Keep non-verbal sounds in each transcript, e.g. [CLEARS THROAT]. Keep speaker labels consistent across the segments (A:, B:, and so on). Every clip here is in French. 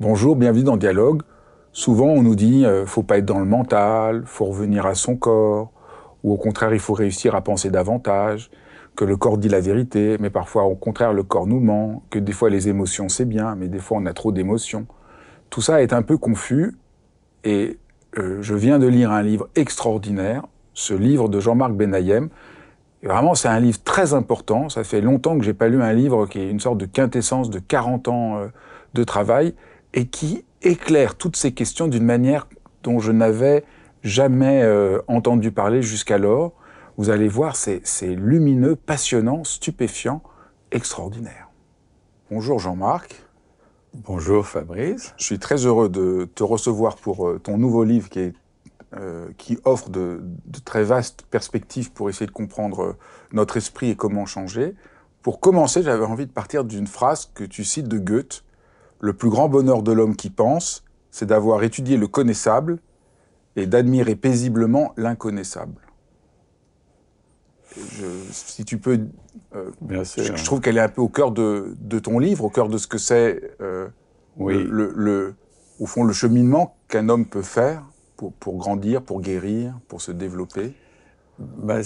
A: Bonjour, bienvenue dans Dialogue. Souvent, on nous dit euh, faut pas être dans le mental, faut revenir à son corps, ou au contraire, il faut réussir à penser davantage, que le corps dit la vérité, mais parfois, au contraire, le corps nous ment, que des fois les émotions c'est bien, mais des fois on a trop d'émotions. Tout ça est un peu confus, et euh, je viens de lire un livre extraordinaire, ce livre de Jean-Marc Benayem. Vraiment, c'est un livre très important. Ça fait longtemps que j'ai pas lu un livre qui est une sorte de quintessence de 40 ans euh, de travail et qui éclaire toutes ces questions d'une manière dont je n'avais jamais euh, entendu parler jusqu'alors. Vous allez voir, c'est lumineux, passionnant, stupéfiant, extraordinaire. Bonjour Jean-Marc.
B: Bonjour Fabrice.
A: Je suis très heureux de te recevoir pour euh, ton nouveau livre qui, est, euh, qui offre de, de, très vastes perspectives pour essayer de comprendre notre esprit et comment changer. Pour commencer, j'avais envie de partir d'une phrase que tu cites de Goethe, le plus grand bonheur de l'homme qui pense, c'est d'avoir étudié le connaissable et d'admirer paisiblement l'inconnaissable. si tu peux, euh, je, trouve qu'elle est un peu au cœur de, ton livre, au cœur de ce que c'est, euh, oui. le, au fond, le cheminement qu'un homme peut faire pour, pour, grandir, pour guérir, pour se développer.
B: Bah,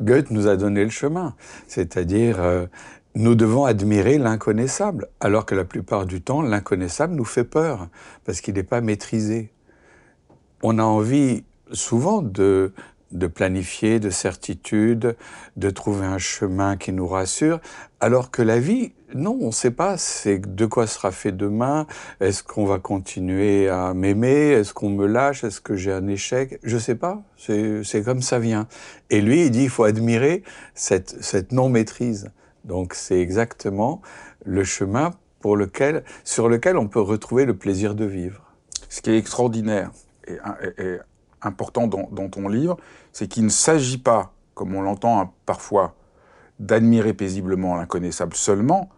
B: Goethe nous a donné le chemin, c'est-à-dire euh, nous devons admirer l'inconnaissable, alors que la plupart du temps, l'inconnaissable nous fait peur, parce qu'il n'est pas maîtrisé. On a envie souvent de, de planifier, de certitude, de trouver un chemin qui nous rassure, alors que la vie, non, on ne sait pas c'est de quoi sera fait demain, est-ce qu'on va continuer à m'aimer, est-ce qu'on me lâche, est-ce que j'ai un échec, je ne sais pas, c'est comme ça vient. Et lui, il dit, il faut admirer cette, cette non-maîtrise. Donc c'est exactement le chemin pour lequel, sur lequel on peut retrouver le plaisir de vivre.
A: Ce qui est extraordinaire et, important dans, ton livre, c'est qu'il ne s'agit pas, comme on l'entend parfois, d'admirer paisiblement l'inconnaissable seulement,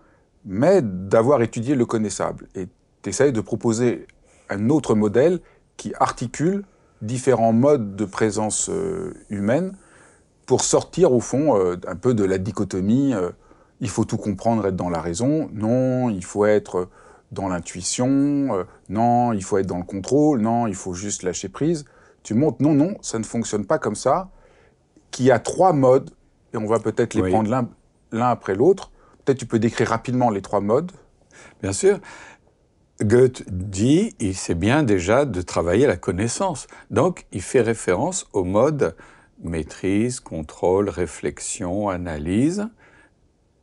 A: mais d'avoir étudié le connaissable. Et tu de proposer un autre modèle qui articule différents modes de présence euh, humaine pour sortir au fond euh, un peu de la dichotomie euh, il faut tout comprendre, être dans la raison. Non, il faut être dans l'intuition. Euh, non, il faut être dans le contrôle. Non, il faut juste lâcher prise. Tu montres, non, non, ça ne fonctionne pas comme ça. Qu'il y a trois modes, et on va peut-être les prendre l'un après l'autre. Peut-être tu peux décrire rapidement les trois modes.
B: Bien sûr. Goethe dit, il sait bien déjà de travailler la connaissance. Donc, il fait référence au mode maîtrise, contrôle, réflexion, analyse.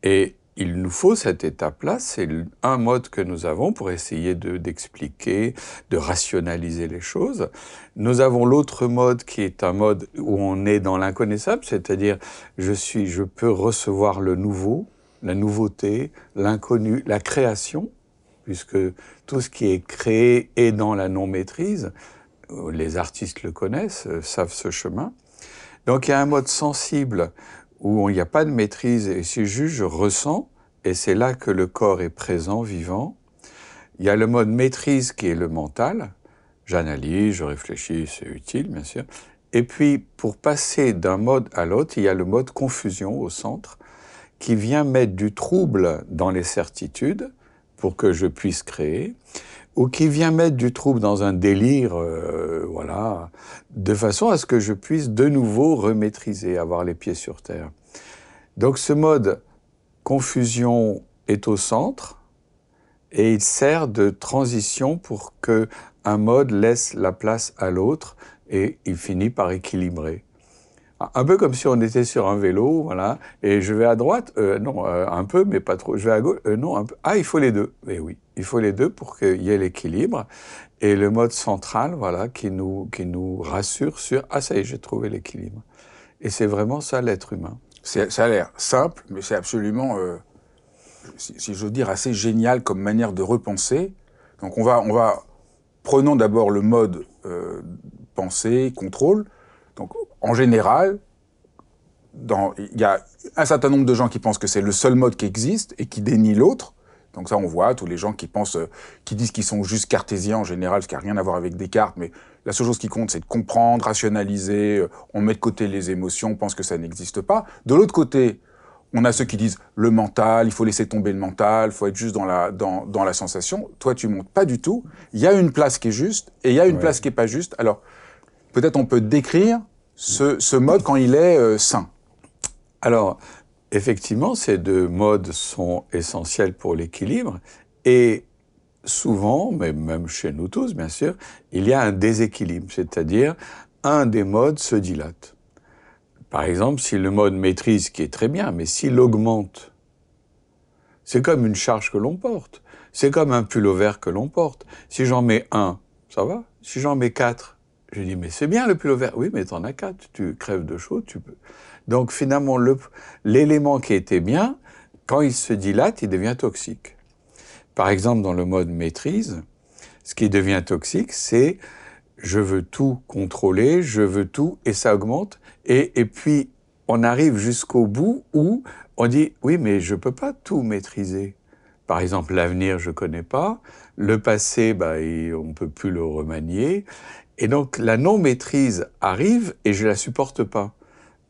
B: Et il nous faut cette étape-là, c'est un mode que nous avons pour essayer d'expliquer, de, rationaliser les choses. Nous avons l'autre mode qui est un mode où on est dans l'inconnaissable, c'est-à-dire je suis, je peux recevoir le nouveau, la nouveauté, l'inconnu, la création, puisque tout ce qui est créé est dans la non-maîtrise. Les artistes le connaissent, savent ce chemin. Donc il y a un mode sensible où il n'y a pas de maîtrise et c'est juste je ressens, et c'est là que le corps est présent, vivant. Il y a le mode maîtrise qui est le mental. J'analyse, je réfléchis, c'est utile, bien sûr. Et puis, pour passer d'un mode à l'autre, il y a le mode confusion au centre, qui vient mettre du trouble dans les certitudes pour que je puisse créer ou qui vient mettre du trouble dans un délire, euh, voilà, de façon à ce que je puisse de nouveau remaîtriser, avoir les pieds sur terre. Donc ce mode confusion est au centre et il sert de transition pour que un mode laisse la place à l'autre et il finit par équilibrer. Un peu comme si on était sur un vélo, voilà, et je vais à droite, euh, non, euh, un peu, mais pas trop. Je vais à gauche, euh, non, un peu. Ah, il faut les deux. Mais oui, il faut les deux pour qu'il y ait l'équilibre. Et le mode central, voilà, qui nous, qui nous rassure sur Ah, ça y est, j'ai trouvé l'équilibre. Et c'est vraiment ça l'être humain.
A: Ça a l'air simple, mais c'est absolument, si, si je veux dire, assez génial comme manière de repenser. Donc on va, on va prenons d'abord le mode pensée, contrôle. Donc, en général, il y a un certain nombre de gens qui pensent que c'est le seul mode qui existe et qui dénient l'autre. Donc ça, on voit tous les gens qui pensent, euh, qui disent qu'ils sont juste cartésiens en général, ce qui n'a rien à voir avec Descartes, mais la seule chose qui compte, c'est de comprendre, rationaliser, euh, on met de côté les émotions, on pense que ça n'existe pas. De l'autre côté, on a ceux qui disent le mental, il faut laisser tomber le mental, il faut être juste dans la, dans, dans, la sensation. Toi, tu montes pas du tout. Il y a une place qui est juste et il y a une place qui est pas juste. Alors, peut-être on peut décrire ce, mode quand il est euh, sain
B: Alors, effectivement, ces deux modes sont essentiels pour l'équilibre et souvent, mais même chez nous tous, bien sûr, il y a un déséquilibre, c'est-à-dire un des modes se dilate. Par exemple, si le mode maîtrise, qui est très bien, mais s'il augmente, c'est comme une charge que l'on porte. C'est comme un pull vert que l'on porte. Si j'en mets un, ça va. Si j'en mets quatre, je dis, mais c'est bien le pull vert. Oui, mais t'en as quatre. Tu crèves de chaud, tu peux. Donc finalement, l'élément qui était bien, quand il se dilate, il devient toxique. Par exemple, dans le mode maîtrise, ce qui devient toxique, c'est je veux tout contrôler, je veux tout, et ça augmente. Et, et puis, on arrive jusqu'au bout où on dit, oui, mais je peux pas tout maîtriser. Par exemple, l'avenir, je connais pas. Le passé, bah, on peut plus le remanier. Et donc la non-maîtrise arrive et je la supporte pas.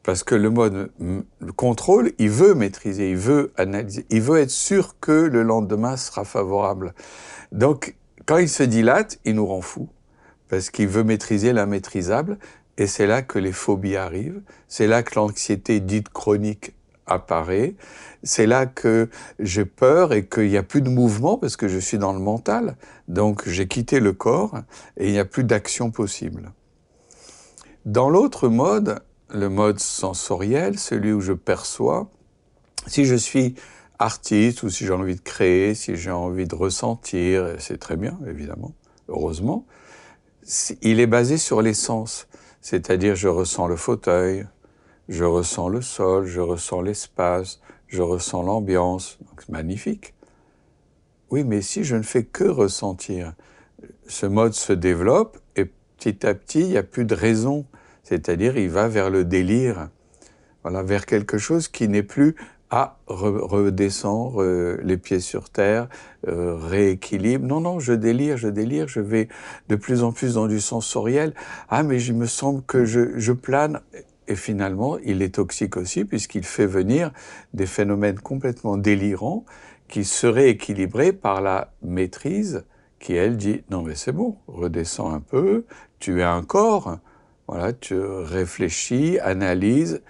B: Parce que le mode contrôle, il veut maîtriser, il veut analyser, il veut être sûr que le lendemain sera favorable. Donc quand il se dilate, il nous rend fous. Parce qu'il veut maîtriser l'immaîtrisable. Et c'est là que les phobies arrivent. C'est là que l'anxiété dite chronique apparaît. C'est là que j'ai peur et qu'il n'y a plus de mouvement parce que je suis dans le mental. Donc j'ai quitté le corps et il n'y a plus d'action possible. Dans l'autre mode, le mode sensoriel, celui où je perçois, si je suis artiste ou si j'ai envie de créer, si j'ai envie de ressentir, c'est très bien, évidemment, heureusement, il est basé sur les sens. C'est-à-dire, je ressens le fauteuil, je ressens le sol, je ressens l'espace, je ressens l'ambiance. C'est magnifique. Oui, mais si je ne fais que ressentir, ce mode se développe et petit à petit, il n'y a plus de raison. C'est-à-dire, il va vers le délire, voilà, vers quelque chose qui n'est plus à redescendre les pieds sur terre, euh, rééquilibre. Non, non, je délire, je délire, je vais de plus en plus dans du sensoriel. Ah, mais il me semble que je, je plane. Et finalement, il est toxique aussi puisqu'il fait venir des phénomènes complètement délirants qui seraient équilibrés par la maîtrise qui, elle, dit non mais c'est bon, redescends un peu, tu es un corps, voilà, tu réfléchis, analyses,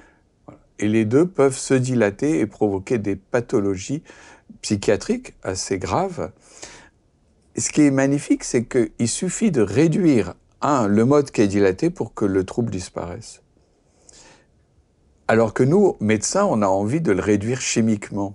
B: et les deux peuvent se dilater et provoquer des pathologies psychiatriques assez graves. ce qui est magnifique, c'est qu'il suffit de réduire, un, le mode qui est dilaté pour que le trouble disparaisse. Alors que nous, médecins, on a envie de le réduire chimiquement.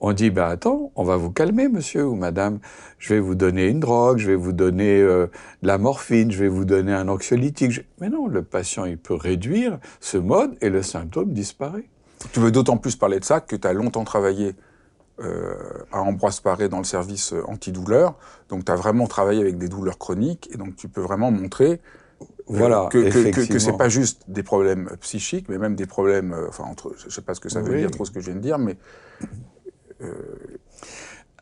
B: On dit, ben attends, on va vous calmer, monsieur ou madame. Je vais vous donner une drogue, je vais vous donner euh, de la morphine, je vais vous donner un anxiolytique. Mais non, le patient, il peut réduire ce mode et le symptôme disparaît.
A: Tu veux d'autant plus parler de ça que tu as longtemps travaillé euh, à Ambroise Paré dans le service euh, antidouleur. Donc tu as vraiment travaillé avec des douleurs chroniques et donc tu peux vraiment montrer
B: voilà,
A: que, que, que, c'est pas juste des problèmes psychiques, mais même des problèmes, euh, enfin, entre, je sais pas ce que ça veut dire, trop ce que je viens de dire, mais.
B: Euh...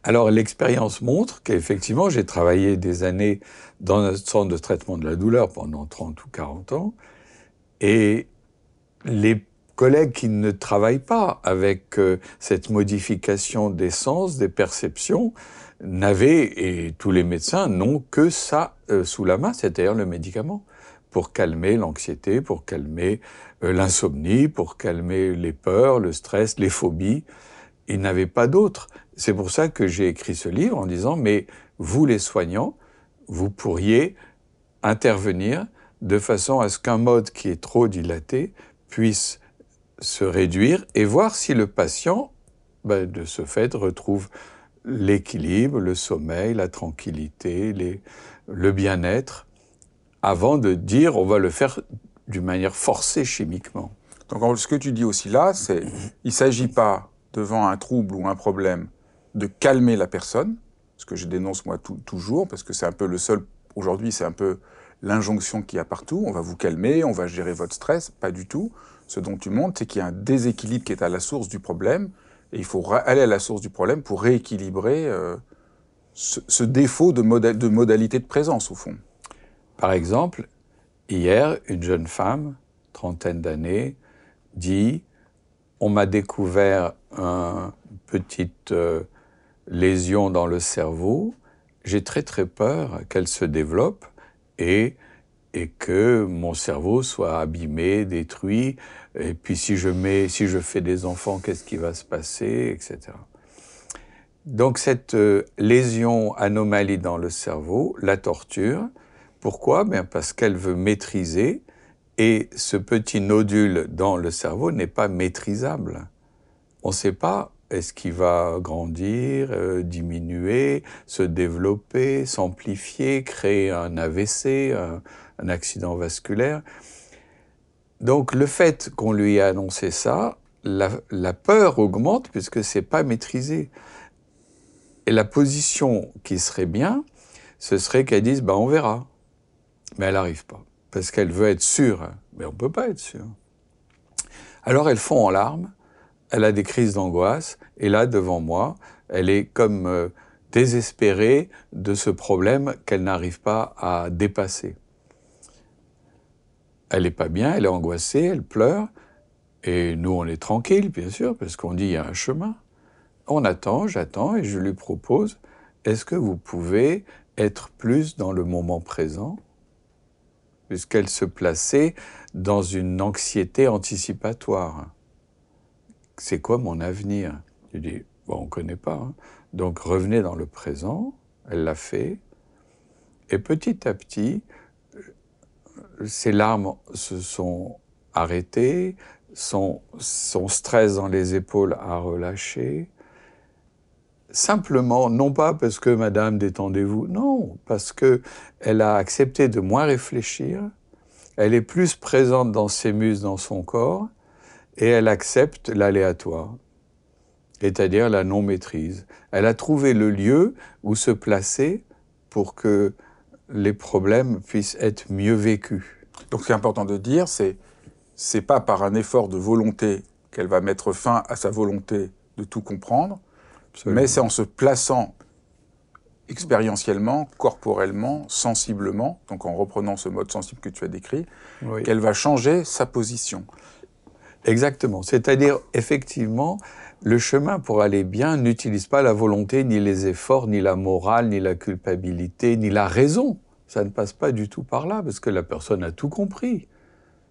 B: Alors, l'expérience montre qu'effectivement, j'ai travaillé des années dans un centre de traitement de la douleur pendant 30 ou 40 ans, et les collègues qui ne travaillent pas avec euh, cette modification des sens, des perceptions, n'avaient, et tous les médecins n'ont que ça euh, sous la main, c'est-à-dire le médicament pour calmer l'anxiété, pour calmer euh, l'insomnie, pour calmer les peurs, le stress, les phobies. Il n'avait pas d'autre. C'est pour ça que j'ai écrit ce livre en disant, mais vous les soignants, vous pourriez intervenir de façon à ce qu'un mode qui est trop dilaté puisse se réduire et voir si le patient, ben, de ce fait, retrouve l'équilibre, le sommeil, la tranquillité, le bien-être, avant de dire on va le faire d'une manière forcée chimiquement.
A: Donc ce que tu dis aussi là, c'est il ne s'agit pas, devant un trouble ou un problème, de calmer la personne, ce que je dénonce moi toujours, parce que c'est un peu le seul, aujourd'hui c'est un peu l'injonction qu'il y a partout, on va vous calmer, on va gérer votre stress, pas du tout. Ce dont tu montres, c'est qu'il y a un déséquilibre qui est à la source du problème, et il faut aller à la source du problème pour rééquilibrer euh, ce, défaut de, de modalité de présence, au fond.
B: Par exemple, hier, une jeune femme, trentaine d'années, dit On m'a découvert une petite euh, lésion dans le cerveau, j'ai très très peur qu'elle se développe et, que mon cerveau soit abîmé, détruit. Et puis si je, mets, si je fais des enfants, qu'est-ce qui va se passer, etc. Donc cette euh, lésion, anomalie dans le cerveau, la torture. Pourquoi? Bien Parce qu'elle veut maîtriser et ce petit nodule dans le cerveau n'est pas maîtrisable. On ne sait pas est-ce qu'il va grandir, euh, diminuer, se développer, s'amplifier, créer un AVC, un, accident vasculaire Donc le fait qu'on lui ait annoncé ça, la, peur augmente puisque c'est pas maîtrisé. Et la position qui serait bien, ce serait qu'elle dise bah on verra. Mais elle n'arrive pas parce qu'elle veut être sûre. Mais on ne peut pas être sûr. Alors elle fond en larmes elle a des crises d'angoisse, et là, devant moi, elle est comme euh, désespérée de ce problème qu'elle n'arrive pas à dépasser. Elle n'est pas bien, elle est angoissée, elle pleure, et nous, on est tranquille, bien sûr, parce qu'on dit il y a un chemin. On attend, j'attends, et je lui propose, est-ce que vous pouvez être plus dans le moment présent puisqu'elle se plaçait dans une anxiété anticipatoire c'est quoi mon avenir? Je dis, bon, on ne connaît pas. Hein. Donc revenez dans le présent, elle l'a fait, et petit à petit, ses larmes se sont arrêtées, son, son stress dans les épaules a relâché. Simplement, non pas parce que Madame détendez-vous, non, parce que elle a accepté de moins réfléchir, elle est plus présente dans ses muses, dans son corps, et elle accepte l'aléatoire, c'est-à-dire la non-maîtrise. Elle a trouvé le lieu où se placer pour que les problèmes puissent être mieux vécus.
A: Donc ce qui est important de dire, c'est c'est pas par un effort de volonté qu'elle va mettre fin à sa volonté de tout comprendre, mais c'est en se plaçant expérientiellement, corporellement, sensiblement, donc en reprenant ce mode sensible que tu as décrit, qu'elle va changer sa position.
B: Exactement. C'est-à-dire, effectivement, le chemin pour aller bien n'utilise pas la volonté, ni les efforts, ni la morale, ni la culpabilité, ni la raison. Ça ne passe pas du tout par là, parce que la personne a tout compris.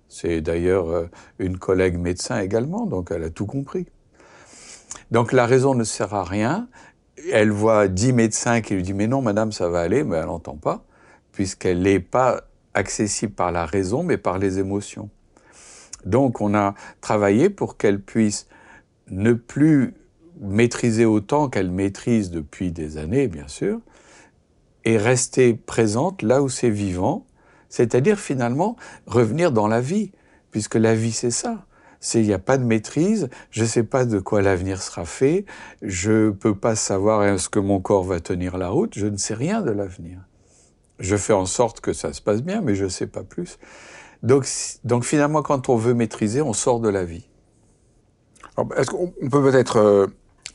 B: C'est d'ailleurs euh, une collègue médecin également, donc elle a tout compris. Donc la raison ne sert à rien. Elle voit dix médecins qui lui disent Mais non, madame, ça va aller, mais elle n'entend pas, puisqu'elle n'est pas accessible par la raison, mais par les émotions. Donc on a travaillé pour qu'elle puisse ne plus maîtriser autant qu'elle maîtrise depuis des années, bien sûr, et rester présente là où c'est vivant, c'est-à-dire finalement revenir dans la vie, puisque la vie c'est ça. C'est il n'y a pas de maîtrise, je ne sais pas de quoi l'avenir sera fait, je ne peux pas savoir est-ce que mon corps va tenir la route, je ne sais rien de l'avenir. Je fais en sorte que ça se passe bien, mais je ne sais pas plus. Donc, donc finalement, quand on veut maîtriser, on sort de la vie.
A: Est-ce qu'on peut peut-être euh,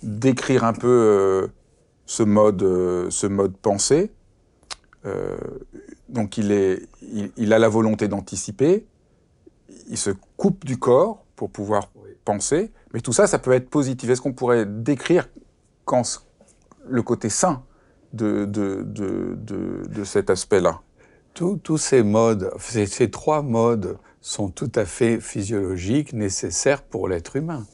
A: décrire un peu euh, ce mode, euh, ce mode pensée? Donc il, est, il, a la volonté d'anticiper, il se coupe du corps pour pouvoir penser, mais tout ça, ça peut être positif. Est-ce qu'on pourrait décrire quand le côté sain de, de, de, de cet aspect-là?
B: Tous ces modes, ces, trois modes sont tout à fait physiologiques, nécessaires pour l'être humain.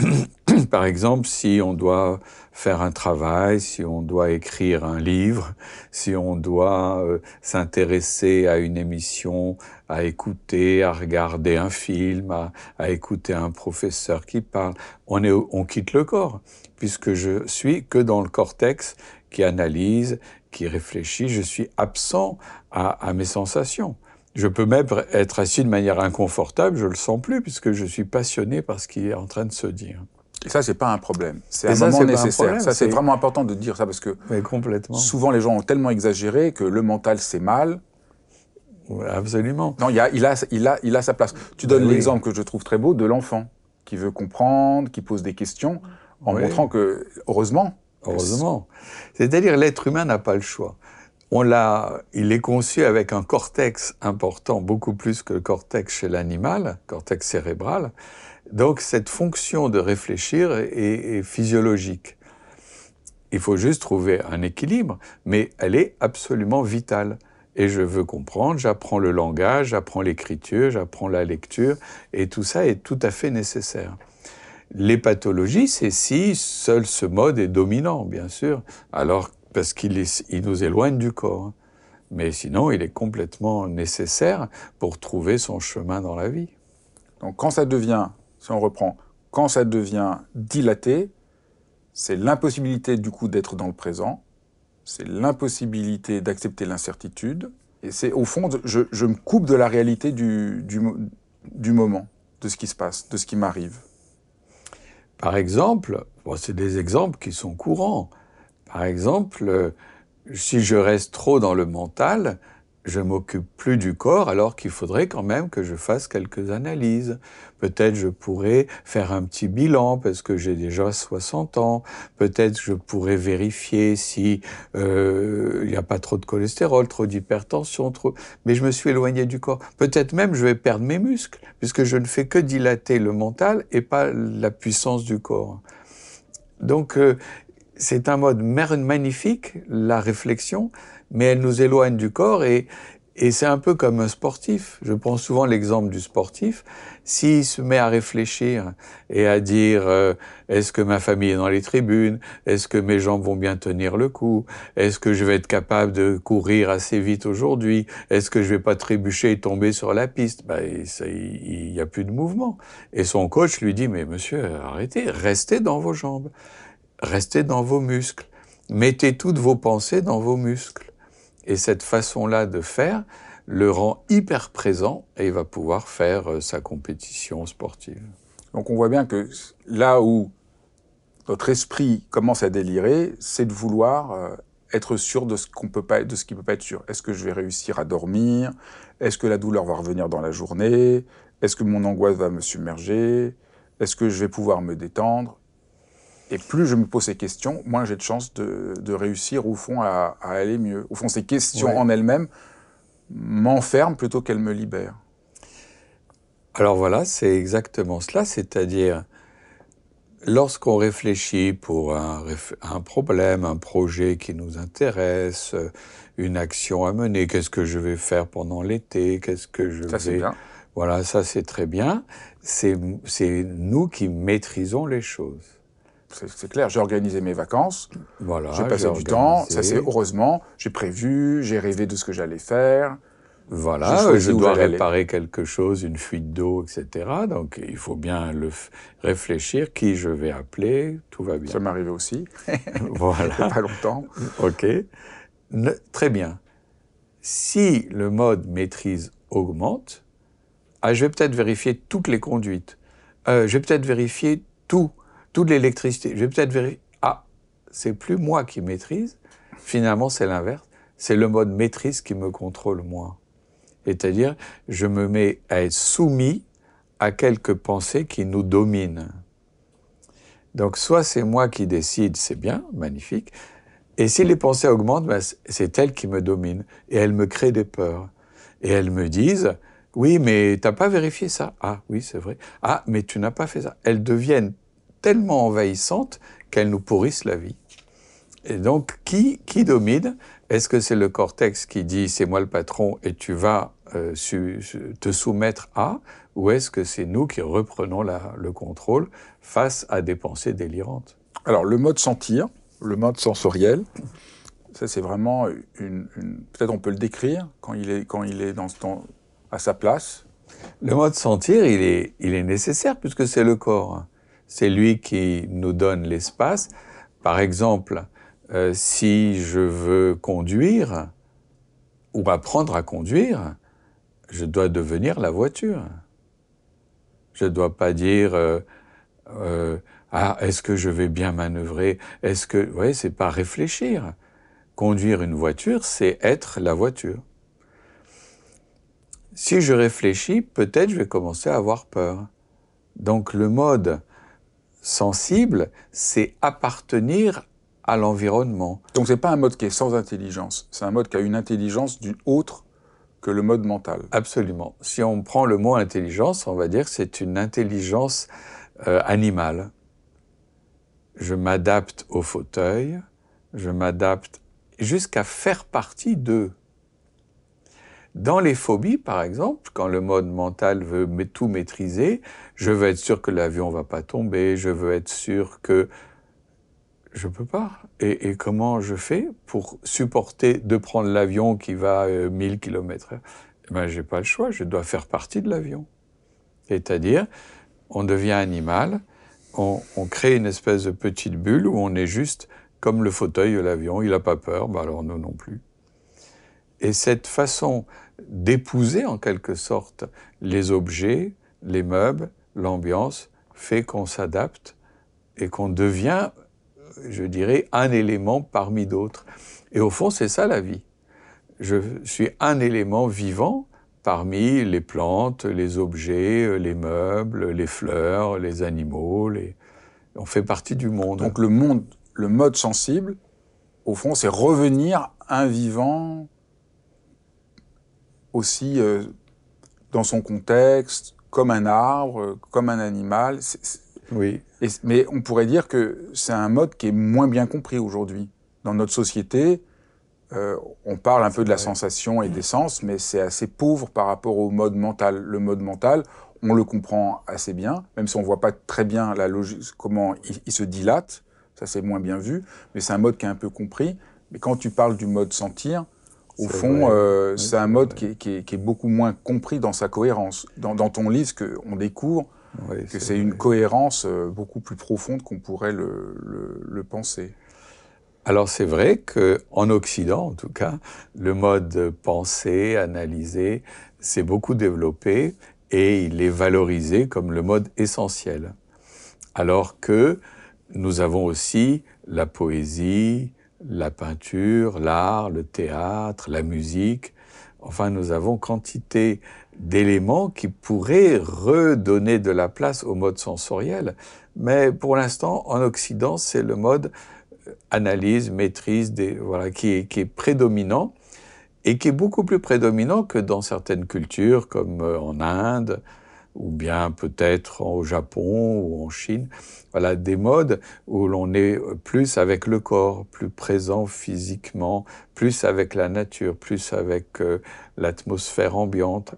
B: [CLEARS THROAT] Par exemple, si on doit faire un travail, si on doit écrire un livre, si on doit euh, s'intéresser à une émission, à écouter, à regarder un film, à, écouter un professeur qui parle, on, est, on quitte le corps, puisque je suis que dans le cortex qui analyse, qui réfléchit, je suis absent à, à mes sensations. Je peux même être assis de manière inconfortable, je le sens plus, puisque je suis passionné par ce qui est en train de se dire.
A: Et ça, c'est pas un problème. C'est un moment nécessaire. ça, c'est vraiment important de dire ça parce que
B: complètement.
A: souvent les gens ont tellement exagéré que le mental c'est mal.
B: absolument.
A: Non, il, a, il, a, il, a, il a sa place. Tu donnes ben l'exemple que je trouve très beau de l'enfant qui veut comprendre, qui pose des questions, en montrant que, heureusement.
B: Heureusement. C'est-à-dire l'être humain n'a pas le choix. Il est conçu avec un cortex important, beaucoup plus que le cortex chez l'animal, cortex cérébral. Donc cette fonction de réfléchir est, physiologique. Il faut juste trouver un équilibre, mais elle est absolument vitale. Et je veux comprendre, j'apprends le langage, j'apprends l'écriture, j'apprends la lecture, et tout ça est tout à fait nécessaire. Les pathologies, c'est si seul ce mode est dominant, bien sûr, alors parce qu'il il nous éloigne du corps. Mais sinon, il est complètement nécessaire pour trouver son chemin dans la vie.
A: Donc quand ça devient si on reprend, quand ça devient dilaté, c'est l'impossibilité du coup d'être dans le présent, c'est l'impossibilité d'accepter l'incertitude, et c'est au fond, je, me coupe de la réalité du, du, moment, de ce qui se passe, de ce qui m'arrive.
B: Par exemple, c'est des exemples qui sont courants. Par exemple, euh, si je reste trop dans le mental, je m'occupe plus du corps alors qu'il faudrait quand même que je fasse quelques analyses. Peut-être je pourrais faire un petit bilan parce que j'ai déjà 60 ans. Peut-être je pourrais vérifier si euh, il n'y a pas trop de cholestérol, trop d'hypertension, trop. Mais je me suis éloigné du corps. Peut-être même je vais perdre mes muscles puisque je ne fais que dilater le mental et pas la puissance du corps. Donc euh, c'est un mode magnifique, la réflexion, mais elle nous éloigne du corps et, et c'est un peu comme un sportif. Je prends souvent l'exemple du sportif. S'il se met à réfléchir et à dire euh, est-ce que ma famille est dans les tribunes? Est-ce que mes jambes vont bien tenir le coup? Est-ce que je vais être capable de courir assez vite aujourd'hui? Est-ce que je vais pas trébucher et tomber sur la piste? Ben, Il n'y a plus de mouvement. Et son coach lui dit mais monsieur, arrêtez, restez dans vos jambes. Restez dans vos muscles. Mettez toutes vos pensées dans vos muscles. Et cette façon-là de faire le rend hyper présent et il va pouvoir faire euh, sa compétition sportive.
A: Donc on voit bien que là où notre esprit commence à délirer, c'est de vouloir euh, être sûr de ce qu'on peut pas, de ce qui peut pas être sûr. Est-ce que je vais réussir à dormir? Est-ce que la douleur va revenir dans la journée? Est-ce que mon angoisse va me submerger? Est-ce que je vais pouvoir me détendre? Et plus je me pose ces questions, moins j'ai de chances de, réussir au fond à, aller mieux. Au fond, ces questions en elles-mêmes m'enferment plutôt qu'elles me libèrent.
B: Alors voilà, c'est exactement cela, c'est-à-dire lorsqu'on réfléchit pour un, un, problème, un projet qui nous intéresse, une action à mener, qu'est-ce que je vais faire pendant l'été, qu'est-ce que je
A: ça,
B: vais...
A: Bien.
B: Voilà, ça c'est très bien. C'est nous qui maîtrisons les choses
A: c'est clair, j'ai organisé mes vacances,
B: voilà,
A: j'ai passé du temps, ça c'est heureusement, j'ai prévu, j'ai rêvé de ce que j'allais faire.
B: Voilà, je dois réparer quelque chose, une fuite d'eau, etc. Donc il faut bien le réfléchir, qui je vais appeler, tout va bien.
A: Ça m'est arrivé aussi, [LAUGHS]
B: voilà.
A: Il pas longtemps.
B: Ok, très bien. Si le mode maîtrise augmente, ah, je vais peut-être vérifier toutes les conduites. Euh, je vais peut-être vérifier tout toute l'électricité. Je vais peut-être vérifier. Ah, c'est plus moi qui maîtrise. Finalement, c'est l'inverse. C'est le mode maîtrise qui me contrôle moi. C'est-à-dire, je me mets à être soumis à quelques pensées qui nous dominent. Donc, soit c'est moi qui décide, c'est bien, magnifique. Et si les pensées augmentent, ben, c'est elles qui me dominent. Et elles me créent des peurs. Et elles me disent, oui, mais tu n'as pas vérifié ça. Ah, oui, c'est vrai. Ah, mais tu n'as pas fait ça. Elles deviennent tellement envahissantes qu'elles nous pourrissent la vie. Et donc, qui, qui domine? Est-ce que c'est le cortex qui dit c'est moi le patron et tu vas euh, te soumettre à? Ou est-ce que c'est nous qui reprenons le contrôle face à des pensées délirantes?
A: Alors le mode sentir, le mode sensoriel, ça c'est vraiment une, peut-être on peut le décrire quand il est quand il est dans, temps à sa place.
B: Le mode sentir, il est il est nécessaire puisque c'est le corps. C'est lui qui nous donne l'espace. Par exemple, euh, si je veux conduire ou apprendre à conduire, je dois devenir la voiture. Je ne dois pas dire euh, euh, ah est-ce que je vais bien manœuvrer? Est-ce que ouais c'est pas réfléchir. Conduire une voiture, c'est être la voiture. Si je réfléchis, peut-être je vais commencer à avoir peur. Donc le mode sensible, c'est appartenir à l'environnement.
A: Donc c'est pas un mode qui est sans intelligence, c'est un mode qui a une intelligence d'une autre que le mode mental.
B: Absolument. Si on prend le mot intelligence, on va dire que c'est une intelligence euh, animale. Je m'adapte au fauteuil, je m'adapte jusqu'à faire partie d'eux. Dans les phobies, par exemple, quand le mode mental veut tout maîtriser, je veux être sûr que l'avion va pas tomber, je veux être sûr que je peux pas. Et, comment je fais pour supporter de prendre l'avion qui va 1000 km h eh ben, j'ai pas le choix, je dois faire partie de l'avion. C'est-à-dire, on devient animal, on, crée une espèce de petite bulle où on est juste comme le fauteuil de l'avion, il n'a pas peur, ben alors nous non plus. Et cette façon d'épouser en quelque sorte les objets, les meubles, l'ambiance, fait qu'on s'adapte et qu'on devient je dirais, un élément parmi d'autres. Et au fond, c'est ça la vie. Je suis un élément vivant parmi les plantes, les objets, les meubles, les fleurs, les animaux. On fait partie du monde.
A: Donc le monde, le mode sensible, au fond, c'est revenir un vivant aussi euh, dans son contexte, comme un arbre, comme un animal.
B: Oui.
A: mais on pourrait dire que c'est un mode qui est moins bien compris aujourd'hui. Dans notre société, euh, on parle un peu de la sensation et des sens, mais c'est assez pauvre par rapport au mode mental. Le mode mental, on le comprend assez bien, même si on voit pas très bien la logique, comment il, se dilate. Ça, c'est moins bien vu, mais c'est un mode qui est un peu compris. Mais quand tu parles du mode sentir, au fond, euh, c'est un mode qui est, beaucoup moins compris dans sa cohérence. Dans, dans ton livre, ce qu'on découvre, que c'est une cohérence euh, beaucoup plus profonde qu'on pourrait le, penser.
B: Alors c'est vrai qu'en Occident, en tout cas, le mode penser, analyser, s'est beaucoup développé et il est valorisé comme le mode essentiel. Alors que nous avons aussi la poésie, la peinture, l'art, le théâtre, la musique. Enfin, nous avons quantité d'éléments qui pourraient redonner de la place au mode sensoriel. Mais pour l'instant, en Occident, c'est le mode euh, analyse, maîtrise, voilà, qui est, qui est prédominant et qui est beaucoup plus prédominant que dans certaines cultures comme euh, en Inde ou bien peut-être au Japon ou en Chine. Voilà des modes où l'on est plus avec le corps, plus présent physiquement, plus avec la nature, plus avec euh, l'atmosphère ambiante.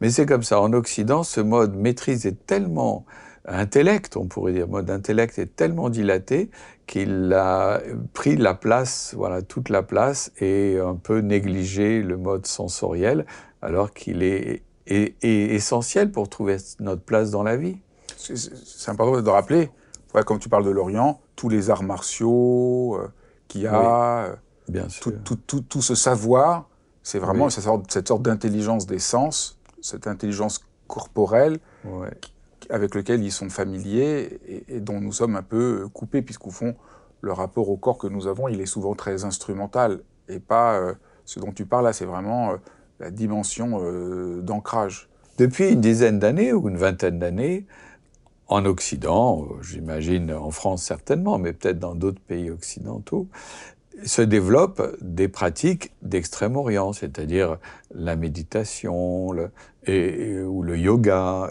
B: Mais c'est comme ça. En Occident, ce mode maîtrise est tellement intellect, on pourrait dire, mode intellect est tellement dilaté qu'il a pris la place, voilà, toute la place et un peu négligé le mode sensoriel, alors qu'il est, essentiel pour trouver notre place dans la vie.
A: C'est important de rappeler, comme tu parles de l'Orient, tous les arts martiaux euh, qu'il y a, euh,
B: Bien
A: tout, tout, tout, ce savoir, c'est vraiment cette sorte, d'intelligence des sens cette intelligence corporelle avec laquelle ils sont familiers et, dont nous sommes un peu coupés, puisqu'au fond, le rapport au corps que nous avons, il est souvent très instrumental et pas euh, ce dont tu parles là, c'est vraiment euh, la dimension euh, d'ancrage.
B: Depuis une dizaine d'années ou une vingtaine d'années, en Occident, j'imagine en France certainement, mais peut-être dans d'autres pays occidentaux, se développent des pratiques d'Extrême-Orient, c'est-à-dire la méditation ou le yoga.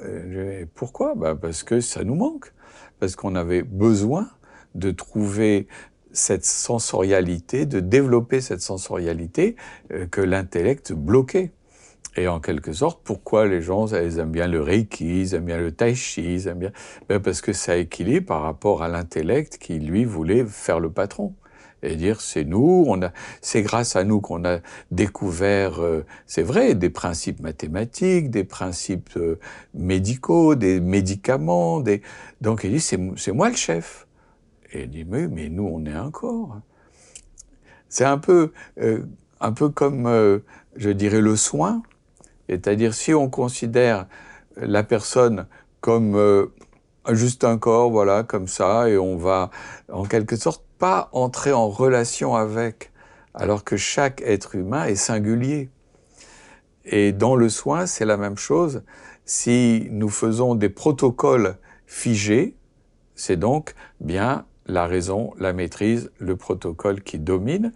B: pourquoi? Ben Parce que ça nous manque, parce qu'on avait besoin de trouver cette sensorialité, de développer cette sensorialité euh, que l'intellect bloquait. Et en quelque sorte, pourquoi les gens ils aiment bien le Reiki, ils aiment bien le Tai Chi, ils aiment bien ben Parce que ça équilibre par rapport à l'intellect qui, lui, voulait faire le patron et dire c'est nous, on a, c'est grâce à nous qu'on a découvert, euh, c'est vrai, des principes mathématiques, des principes euh, médicaux, des médicaments, des... donc il dit c'est, c'est moi le chef. Et il dit mais, nous on est un corps. C'est un peu, euh, un peu comme, je dirais, le soin, c'est-à-dire si on considère la personne comme juste un corps, voilà, comme ça, et on va en quelque sorte pas entrer en relation avec, alors que chaque être humain est singulier. Et dans le soin, c'est la même chose. Si nous faisons des protocoles figés, c'est donc bien la raison, la maîtrise, le protocole qui domine.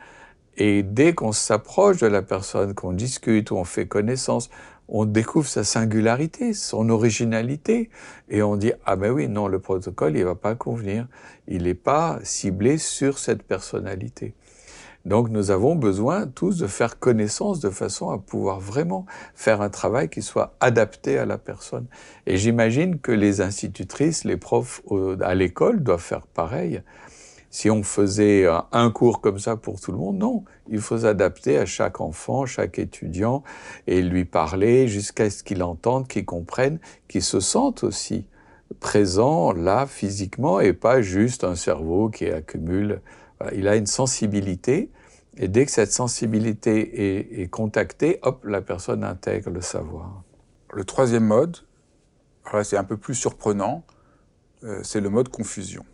B: Et dès qu'on s'approche de la personne, qu'on discute, on fait connaissance, on découvre sa singularité, son originalité, et on dit ah ben oui non le protocole il va pas convenir, il n'est pas ciblé sur cette personnalité. Donc nous avons besoin tous de faire connaissance de façon à pouvoir vraiment faire un travail qui soit adapté à la personne. Et j'imagine que les institutrices, les profs à l'école doivent faire pareil si on faisait un cours comme ça pour tout le monde, non. Il faut s'adapter à chaque enfant, chaque étudiant, et lui parler jusqu'à ce qu'il entende, qu'il comprenne, qu'il se sente aussi présent là physiquement et pas juste un cerveau qui accumule. Il a une sensibilité, et dès que cette sensibilité est, contactée, hop, la personne intègre le savoir.
A: Le troisième mode, c'est un peu plus surprenant, euh, c'est le mode confusion.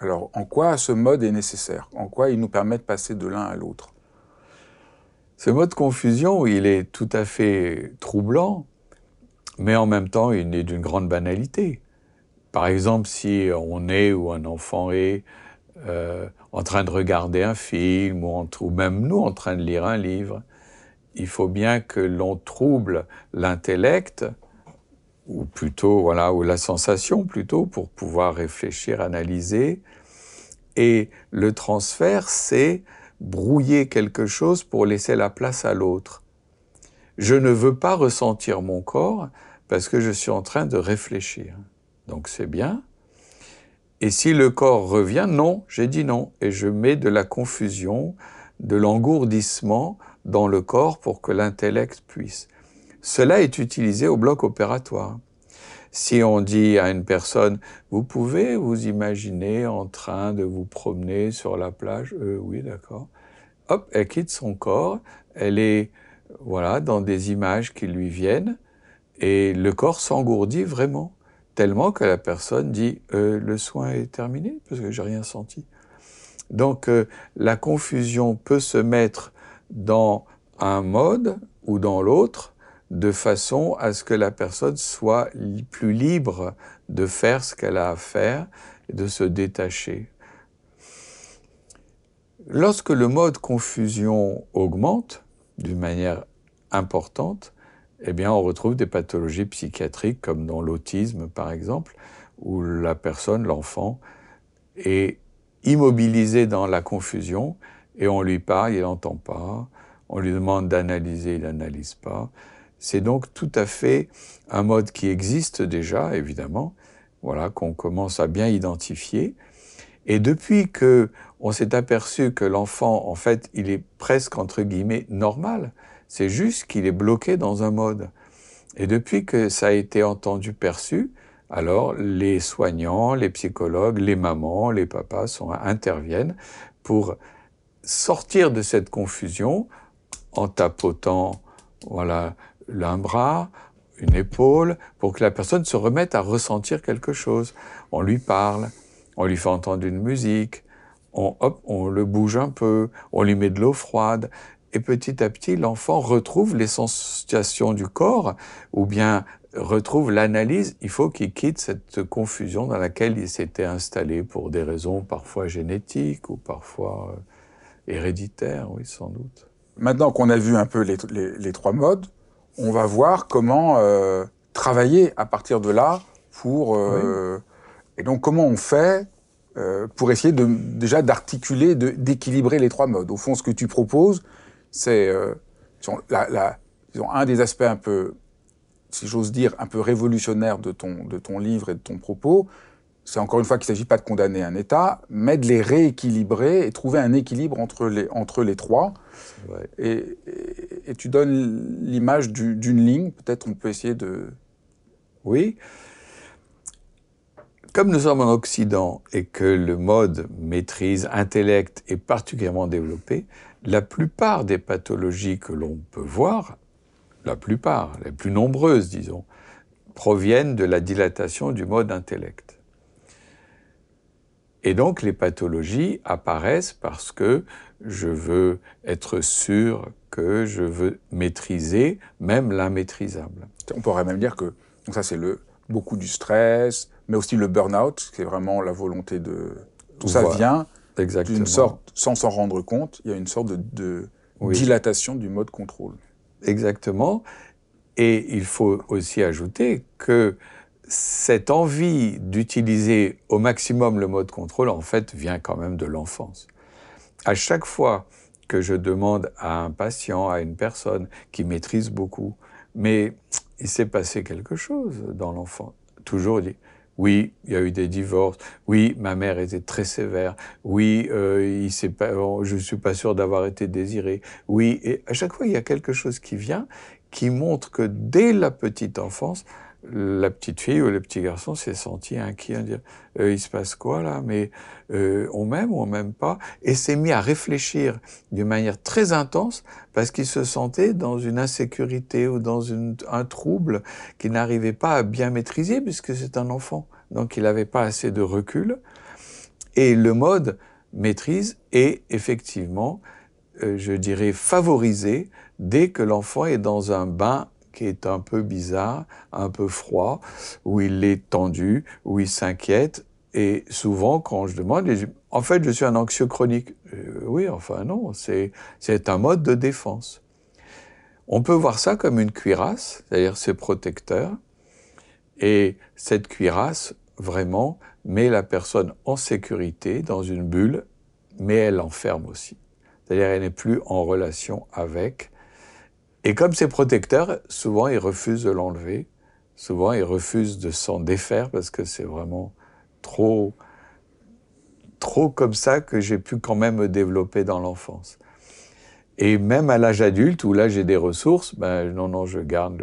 A: Alors, en quoi ce mode est nécessaire? En quoi il nous permet de passer de l'un à l'autre?
B: Ce mode confusion, il est tout à fait troublant, mais en même temps, il est d'une grande banalité. Par exemple, si on est ou un enfant est euh, en train de regarder un film, ou, ou même nous en train de lire un livre, il faut bien que l'on trouble l'intellect ou plutôt, voilà, ou la sensation plutôt, pour pouvoir réfléchir, analyser. Et le transfert, c'est brouiller quelque chose pour laisser la place à l'autre. Je ne veux pas ressentir mon corps parce que je suis en train de réfléchir. Donc c'est bien. Et si le corps revient, non, j'ai dit non. Et je mets de la confusion, de l'engourdissement dans le corps pour que l'intellect puisse. Cela est utilisé au bloc opératoire. Si on dit à une personne, vous pouvez vous imaginer en train de vous promener sur la plage, euh, oui, d'accord. Hop, elle quitte son corps, elle est, voilà, dans des images qui lui viennent, et le corps s'engourdit vraiment, tellement que la personne dit, euh, le soin est terminé, parce que j'ai rien senti. Donc, euh, la confusion peut se mettre dans un mode ou dans l'autre, de façon à ce que la personne soit plus libre de faire ce qu'elle a à faire et de se détacher. Lorsque le mode confusion augmente d'une manière importante, eh bien, on retrouve des pathologies psychiatriques comme dans l'autisme, par exemple, où la personne, l'enfant, est immobilisé dans la confusion et on lui parle, il n'entend pas, on lui demande d'analyser, il n'analyse pas, c'est donc tout à fait un mode qui existe déjà, évidemment, voilà, qu'on commence à bien identifier. Et depuis que on s'est aperçu que l'enfant, en fait, il est presque entre guillemets normal, c'est juste qu'il est bloqué dans un mode. Et depuis que ça a été entendu, perçu, alors les soignants, les psychologues, les mamans, les papas interviennent pour sortir de cette confusion en tapotant voilà un bras, une épaule, pour que la personne se remette à ressentir quelque chose. On lui parle, on lui fait entendre une musique, on, hop, on le bouge un peu, on lui met de l'eau froide, et petit à petit, l'enfant retrouve les sensations du corps, ou bien retrouve l'analyse. Il faut qu'il quitte cette confusion dans laquelle il s'était installé pour des raisons parfois génétiques ou parfois euh, héréditaires, oui, sans doute.
A: Maintenant qu'on a vu un peu les trois modes, on va voir comment euh, travailler à partir de là pour euh, et donc comment on fait euh, pour essayer de déjà d'articuler, d'équilibrer les trois modes. Au fond, ce que tu proposes, c'est la, disons, un des aspects un peu, si j'ose dire, un peu révolutionnaire de ton, de ton livre et de ton propos, c'est encore une fois qu'il ne s'agit pas de condamner un État, mais de les rééquilibrer et trouver un équilibre entre les, entre les trois. Et, et, tu donnes l'image d'une ligne, peut-être on peut essayer de...
B: Oui. Comme nous sommes en Occident et que le mode maîtrise intellect est particulièrement développé, la plupart des pathologies que l'on peut voir, la plupart, les plus nombreuses disons, proviennent de la dilatation du mode intellect. Et donc les pathologies apparaissent parce que je veux être sûr que je veux maîtriser même l'immaîtrisable.
A: On pourrait même dire que ça c'est le beaucoup du stress, mais aussi le burn-out, qui est vraiment la volonté de tout ça vient d'une sorte sans s'en rendre compte, il y a une sorte de, dilatation du mode contrôle.
B: Exactement. Et il faut aussi ajouter que cette envie d'utiliser au maximum le mode contrôle, en fait, vient quand même de l'enfance. À chaque fois que je demande à un patient, à une personne qui maîtrise beaucoup, mais il s'est passé quelque chose dans l'enfant, toujours dit, oui, il y a eu des divorces. Oui, ma mère était très sévère. Oui, euh, il pas, je suis pas sûr d'avoir été désiré. Oui, et à chaque fois, il y a quelque chose qui vient qui montre que dès la petite enfance, la petite fille ou le petit garçon s'est senti inquiet, dire euh, il se passe quoi là? Mais euh, on m'aime ou on m'aime pas? Et s'est mis à réfléchir d'une manière très intense parce qu'il se sentait dans une insécurité ou dans un trouble qu'il n'arrivait pas à bien maîtriser puisque c'est un enfant, donc il n'avait pas assez de recul. Et le mode maîtrise est effectivement, euh, je dirais, favorisé dès que l'enfant est dans un bain qui est un peu bizarre, un peu froid, où il est tendu, où il s'inquiète. Et souvent, quand je demande, en fait, je suis un anxieux chronique. Euh, oui, enfin non, c'est un mode de défense. On peut voir ça comme une cuirasse, c'est-à-dire c'est protecteur. Et cette cuirasse, vraiment, met la personne en sécurité dans une bulle, mais elle l'enferme aussi. C'est-à-dire elle n'est plus en relation avec, et comme c'est protecteur, souvent ils refusent de l'enlever, souvent ils refusent de s'en défaire parce que c'est vraiment trop, trop comme ça que j'ai pu quand même me développer dans l'enfance. Et même à l'âge adulte, où là j'ai des ressources, ben non, non, je garde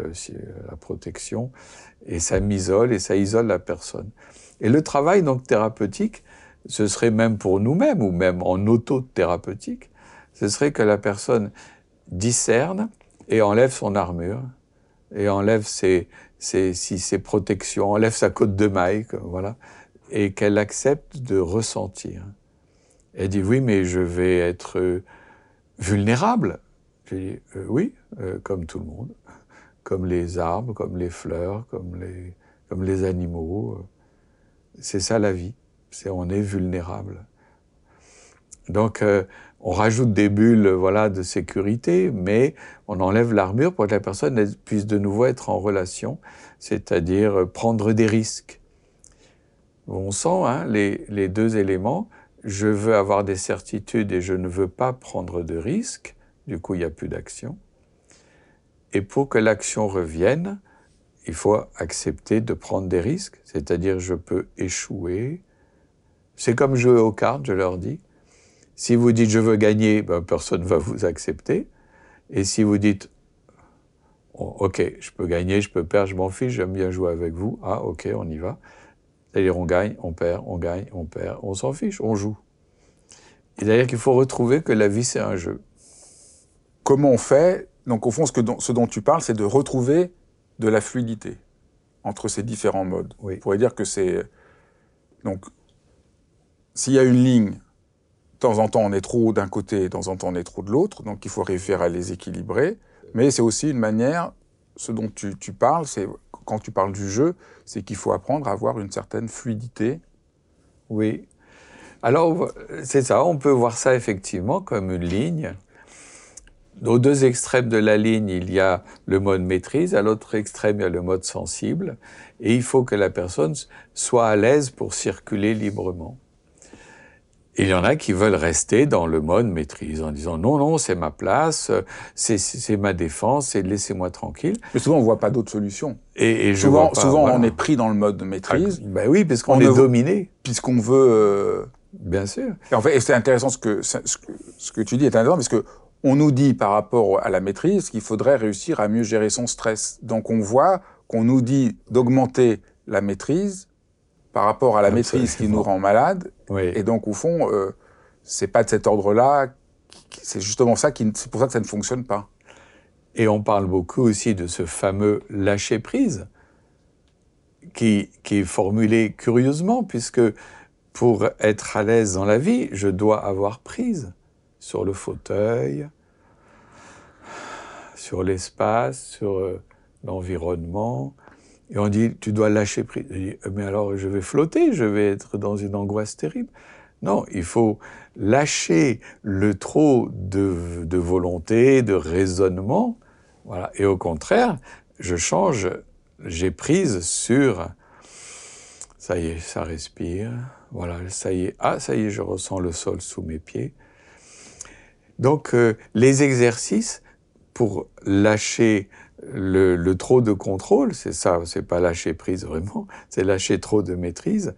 B: la protection, et ça m'isole, et ça isole la personne. Et le travail donc thérapeutique, ce serait même pour nous-mêmes, ou même en auto-thérapeutique, ce serait que la personne discerne et enlève son armure, et enlève ses, ses, ses protections, enlève sa côte de maille, voilà, et qu'elle accepte de ressentir. Elle dit oui, mais je vais être euh, vulnérable. Je dis euh, oui, euh, comme tout le monde, comme les arbres, comme les fleurs, comme les, comme les animaux. C'est ça la vie. C'est on est vulnérable. Donc on rajoute des bulles voilà, de sécurité, mais on enlève l'armure pour que la personne puisse de nouveau être en relation, c'est-à-dire prendre des risques. On sent hein, les, les, deux éléments. Je veux avoir des certitudes et je ne veux pas prendre de risques. Du coup, il n'y a plus d'action. Et pour que l'action revienne, il faut accepter de prendre des risques, c'est-à-dire je peux échouer. C'est comme jouer aux cartes, je leur dis. Si vous dites je veux gagner, ben, personne ne va vous accepter. Et si vous dites oh, ok, je peux gagner, je peux perdre, je m'en fiche, j'aime bien jouer avec vous, ah ok, on y va. C'est-à-dire on gagne, on perd, on gagne, on perd, on s'en fiche, on joue. C'est-à-dire qu'il faut retrouver que la vie c'est un jeu.
A: Comment on fait? Donc au fond, ce, que, ce dont tu parles, c'est de retrouver de la fluidité entre ces différents modes.
B: Oui.
A: On pourrait dire que c'est donc s'il y a une ligne de temps en temps, on est trop d'un côté, de temps en temps, on est trop de l'autre. Donc, il faut réussir à les équilibrer. Mais c'est aussi une manière, ce dont tu, tu parles, c'est quand tu parles du jeu, c'est qu'il faut apprendre à avoir une certaine fluidité.
B: Oui. Alors, c'est ça, on peut voir ça effectivement comme une ligne. Aux deux extrêmes de la ligne, il y a le mode maîtrise, à l'autre extrême, il y a le mode sensible, et il faut que la personne soit à l'aise pour circuler librement. Il y en a qui veulent rester dans le mode maîtrise en disant non, non, c'est ma place, c'est ma défense, et laissez-moi tranquille.
A: Mais souvent, on voit pas d'autre solution.
B: Et, et
A: souvent,
B: pas,
A: souvent
B: voilà.
A: on est pris dans le mode de maîtrise,
B: Ah, ben oui, parce qu'on
A: On
B: est dominé,
A: puisqu'on veut. euh,
B: bien sûr.
A: Et en fait, et c'est intéressant ce que, ce que ce que tu dis est intéressant parce que on nous dit par rapport à la maîtrise qu'il faudrait réussir à mieux gérer son stress. Donc on voit qu'on nous dit d'augmenter la maîtrise par rapport à la maîtrise qui nous rend malade.
B: Oui.
A: Et donc au fond, euh, c'est pas de cet ordre-là. C'est justement ça qui, c'est pour ça que ça ne fonctionne pas.
B: Et on parle beaucoup aussi de ce fameux lâcher prise, qui, qui est formulé curieusement, puisque pour être à l'aise dans la vie, je dois avoir prise sur le fauteuil, sur l'espace, sur euh, l'environnement. Et on dit, tu dois lâcher prise. Mais alors je vais flotter, je vais être dans une angoisse terrible. Non, il faut lâcher le trop de, de volonté, de raisonnement, voilà. Et au contraire, je change, j'ai prise sur, ça y est, ça respire, voilà, ça y est, ah, ça y est, je ressens le sol sous mes pieds. Donc, euh, les exercices pour lâcher le, trop de contrôle, c'est ça, c'est pas lâcher prise vraiment, c'est lâcher trop de maîtrise.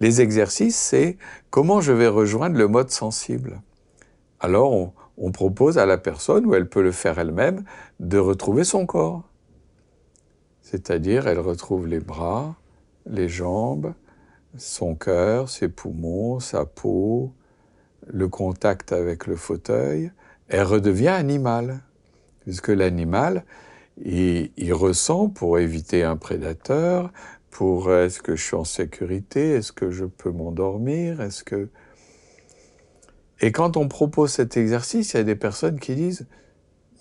B: Les exercices, c'est comment je vais rejoindre le mode sensible. Alors, on, on propose à la personne, ou elle peut le faire elle-même, de retrouver son corps. C'est-à-dire, elle retrouve les bras, les jambes, son cœur, ses poumons, sa peau, le contact avec le fauteuil. Elle redevient animal, puisque l'animal, il, il ressent pour éviter un prédateur, pour est-ce que je suis en sécurité, est-ce que je peux m'endormir, est-ce que... Et quand on propose cet exercice, il y a des personnes qui disent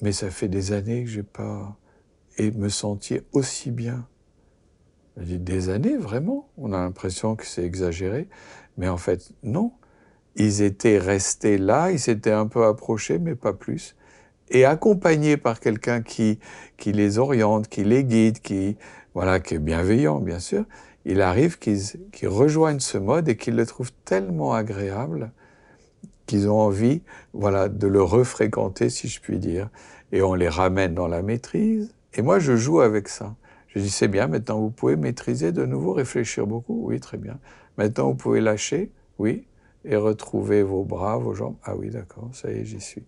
B: Mais ça fait des années que j'ai pas et me sentir aussi bien. Des années, vraiment? On a l'impression que c'est exagéré, mais en fait, non. Ils étaient restés là, ils s'étaient un peu approchés, mais pas plus. Et accompagnés par quelqu'un qui, qui les oriente, qui les guide, qui, voilà, qui est bienveillant, bien sûr, il arrive qu'ils qu'ils rejoignent ce mode et qu'ils le trouvent tellement agréable qu'ils ont envie, voilà, de le refréquenter, si je puis dire. Et on les ramène dans la maîtrise. Et moi, je joue avec ça. Je dis, c'est bien, maintenant vous pouvez maîtriser de nouveau, réfléchir beaucoup. Oui, très bien. Maintenant, vous pouvez lâcher. Oui. Et retrouver vos bras, vos jambes. Ah oui, d'accord, ça y est, j'y suis.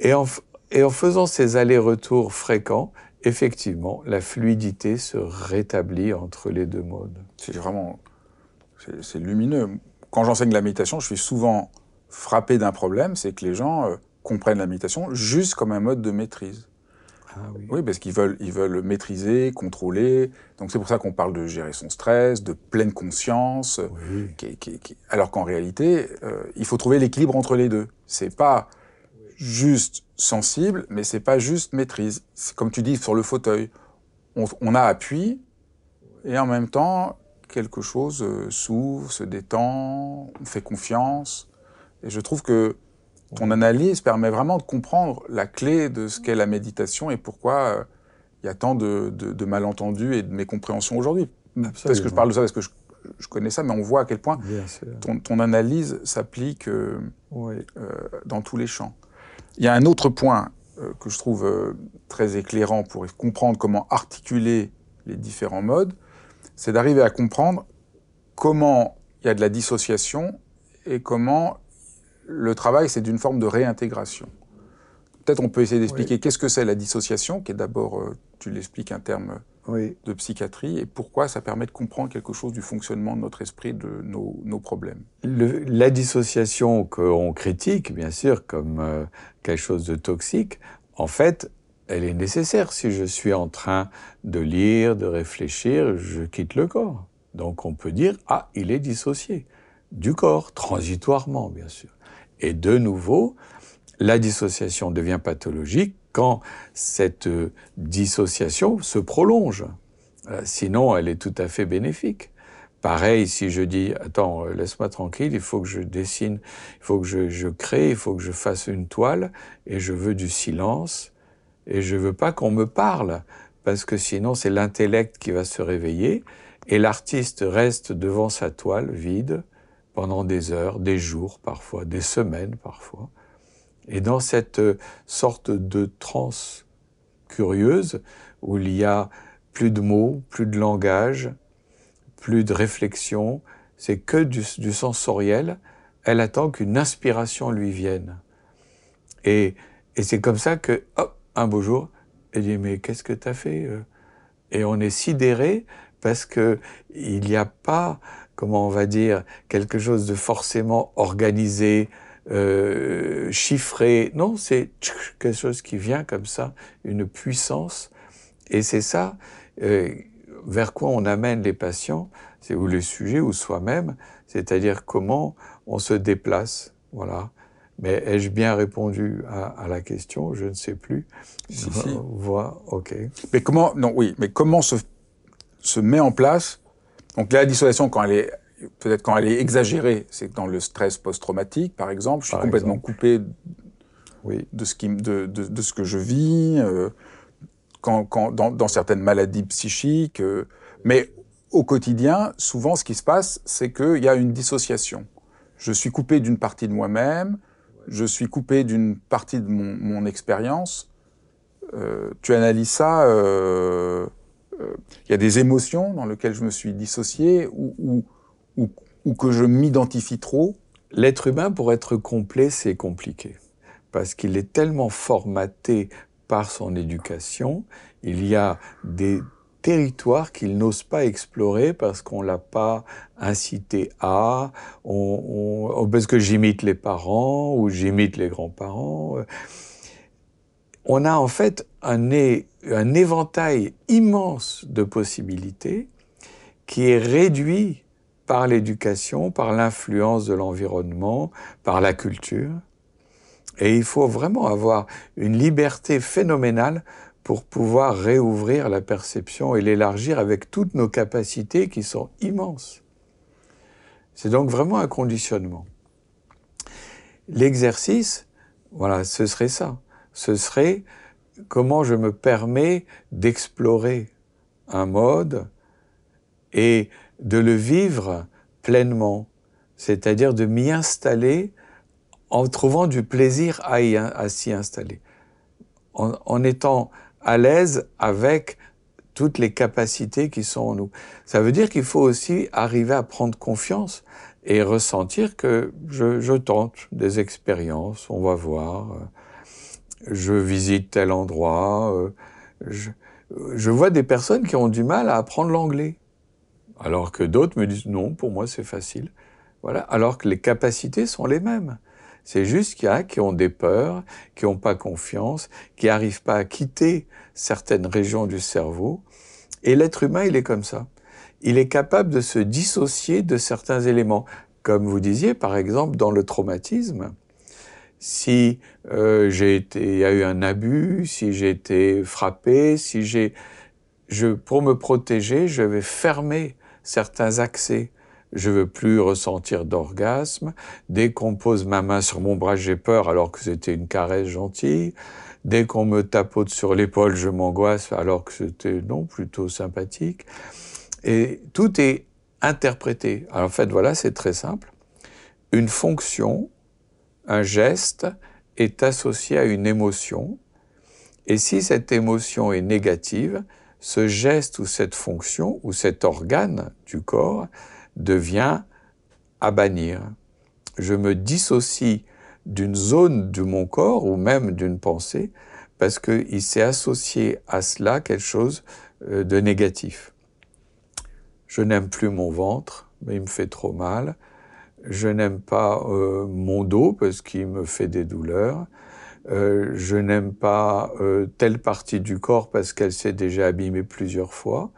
B: Et en, et en faisant ces allers-retours fréquents, effectivement, la fluidité se rétablit entre les deux modes.
A: C'est vraiment, c'est c'est lumineux. Quand j'enseigne la méditation, je suis souvent frappé d'un problème, c'est que les gens euh, comprennent la méditation juste comme un mode de maîtrise.
B: Ah oui.
A: Oui, parce qu'ils veulent, ils veulent maîtriser, contrôler. Donc c'est pour ça qu'on parle de gérer son stress, de pleine conscience.
B: Oui.
A: qui- qui- qui- Alors qu'en réalité, euh, il faut trouver l'équilibre entre les deux. C'est pas juste sensible, mais c'est pas juste maîtrise. C'est comme tu dis sur le fauteuil. On, on a appui et en même temps quelque chose euh, s'ouvre, se détend, on fait confiance. Et je trouve que ton analyse permet vraiment de comprendre la clé de ce qu'est la méditation et pourquoi euh, il y a tant de, de- de malentendus et de mécompréhensions aujourd'hui. Parce que je parle de ça parce que je, je connais ça, mais on voit à quel point ton, ton analyse s'applique euh,
B: Oui.
A: dans tous les champs. Il y a un autre point euh, que je trouve euh, très éclairant pour comprendre comment articuler les différents modes, c'est d'arriver à comprendre comment il y a de la dissociation et comment le travail, c'est d'une forme de réintégration. Peut-être on peut essayer d'expliquer qu'est-ce que c'est la dissociation, qui est d'abord, euh, tu l'expliques, un terme
B: Oui.
A: de psychiatrie, et pourquoi ça permet de comprendre quelque chose du fonctionnement de notre esprit, de nos, nos problèmes.
B: Le- la dissociation qu'on critique, bien sûr, comme euh, quelque chose de toxique, en fait, elle est nécessaire. Si je suis en train de lire, de réfléchir, je quitte le corps. Donc on peut dire, ah, il est dissocié du corps, transitoirement, bien sûr. Et de nouveau, la dissociation devient pathologique quand cette euh, dissociation se prolonge. Euh, Sinon, elle est tout à fait bénéfique. Pareil, si je dis, attends, euh, laisse-moi tranquille, il faut que je dessine, il faut que je, je crée, il faut que je fasse une toile, et je veux du silence, et je veux pas qu'on me parle, parce que sinon c'est l'intellect qui va se réveiller, et l'artiste reste devant sa toile vide, pendant des heures, des jours parfois, des semaines parfois. Et dans cette sorte de transe curieuse, où il y a plus de mots, plus de langage, plus de réflexion, c'est que du, sensoriel, elle attend qu'une inspiration lui vienne. Et, et c'est comme ça que, hop, un beau jour, elle dit, mais qu'est-ce que tu as fait euh? Et on est sidéré parce que il n'y a pas, comment on va dire, quelque chose de forcément organisé, euh, chiffré. Non, c'est quelque chose qui vient comme ça, une puissance. Et c'est ça euh, vers quoi on amène les patients, c'est ou les sujets ou soi-même, c'est-à-dire comment on se déplace. Voilà. Mais ai-je bien répondu à, la question? Je ne sais plus.
A: Si, si.
B: Voix, ok.
A: Mais comment Non, oui. Mais comment se, se met en place? Donc la dissociation, quand elle est peut-être quand elle est exagérée, c'est dans le stress post-traumatique, par exemple. Je suis complètement coupé oui. de, ce qui, de, de, de, ce que je vis, euh, quand, quand, dans, dans, certaines maladies psychiques. Euh, mais au quotidien, souvent, ce qui se passe, c'est qu'il y a une dissociation. Je suis coupé d'une partie de moi-même, je suis coupé d'une partie de mon, mon expérience. Euh, tu analyses ça, euh, euh, il y a des émotions dans lesquelles je me suis dissocié ou, ou, ou, que je m'identifie trop.
B: L'être humain, pour être complet, c'est compliqué. Parce qu'il est tellement formaté par son éducation, il y a des territoire qu'il n'ose pas explorer parce qu'on l'a pas incité à, parce que j'imite les parents ou j'imite les grands-parents. On a en fait un éventail immense de possibilités qui est réduit par l'éducation, par l'influence de l'environnement, par la culture. Et il faut vraiment avoir une liberté phénoménale pour pouvoir réouvrir la perception et l'élargir avec toutes nos capacités qui sont immenses. C'est donc vraiment un conditionnement. L'exercice, voilà, ce serait ça. Ce serait comment je me permets d'explorer un mode et de le vivre pleinement, c'est-à-dire de m'y installer en trouvant du plaisir à, s'y installer, en, étant à l'aise avec toutes les capacités qui sont en nous. Ça veut dire qu'il faut aussi arriver à prendre confiance et ressentir que je, tente des expériences, on va voir, je visite tel endroit, euh, je vois des personnes qui ont du mal à apprendre l'anglais, alors que d'autres me disent non, pour moi c'est facile. Voilà, alors que les capacités sont les mêmes. C'est juste qu'il y a qui ont des peurs, qui n'ont pas confiance, qui n'arrivent pas à quitter certaines régions du cerveau. Et l'être humain, il est comme ça. Il est capable de se dissocier de certains éléments. Comme vous disiez, par exemple, dans le traumatisme, si euh, j'ai été, il y a eu un abus, si j'ai été frappé, si j'ai, je, pour me protéger, je vais fermer certains accès je veux plus ressentir d'orgasme. Dès qu'on pose ma main sur mon bras, j'ai peur alors que c'était une caresse gentille. Dès qu'on me tapote sur l'épaule, je m'angoisse alors que c'était non, plutôt sympathique. Et tout est interprété. Alors en fait, voilà, c'est très simple. Une fonction, un geste est associé à une émotion. Et si cette émotion est négative, ce geste ou cette fonction ou cet organe du corps devient à bannir. Je me dissocie d'une zone de mon corps ou même d'une pensée parce qu'il s'est associé à cela quelque chose euh, de négatif. Je n'aime plus mon ventre, mais il me fait trop mal. Je n'aime pas euh, mon dos parce qu'il me fait des douleurs. Euh, je n'aime pas euh, telle partie du corps parce qu'elle s'est déjà abîmée plusieurs fois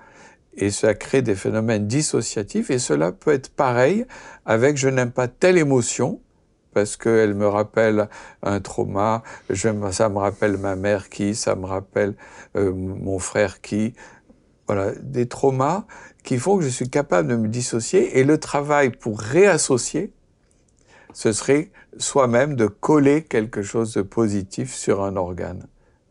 B: et ça crée des phénomènes dissociatifs et cela peut être pareil avec je n'aime pas telle émotion parce qu'elle me rappelle un trauma, ça me rappelle ma mère qui, ça me rappelle euh, mon frère qui. Voilà, des traumas qui font que je suis capable de me dissocier et le travail pour réassocier, ce serait soi-même de coller quelque chose de positif sur un organe.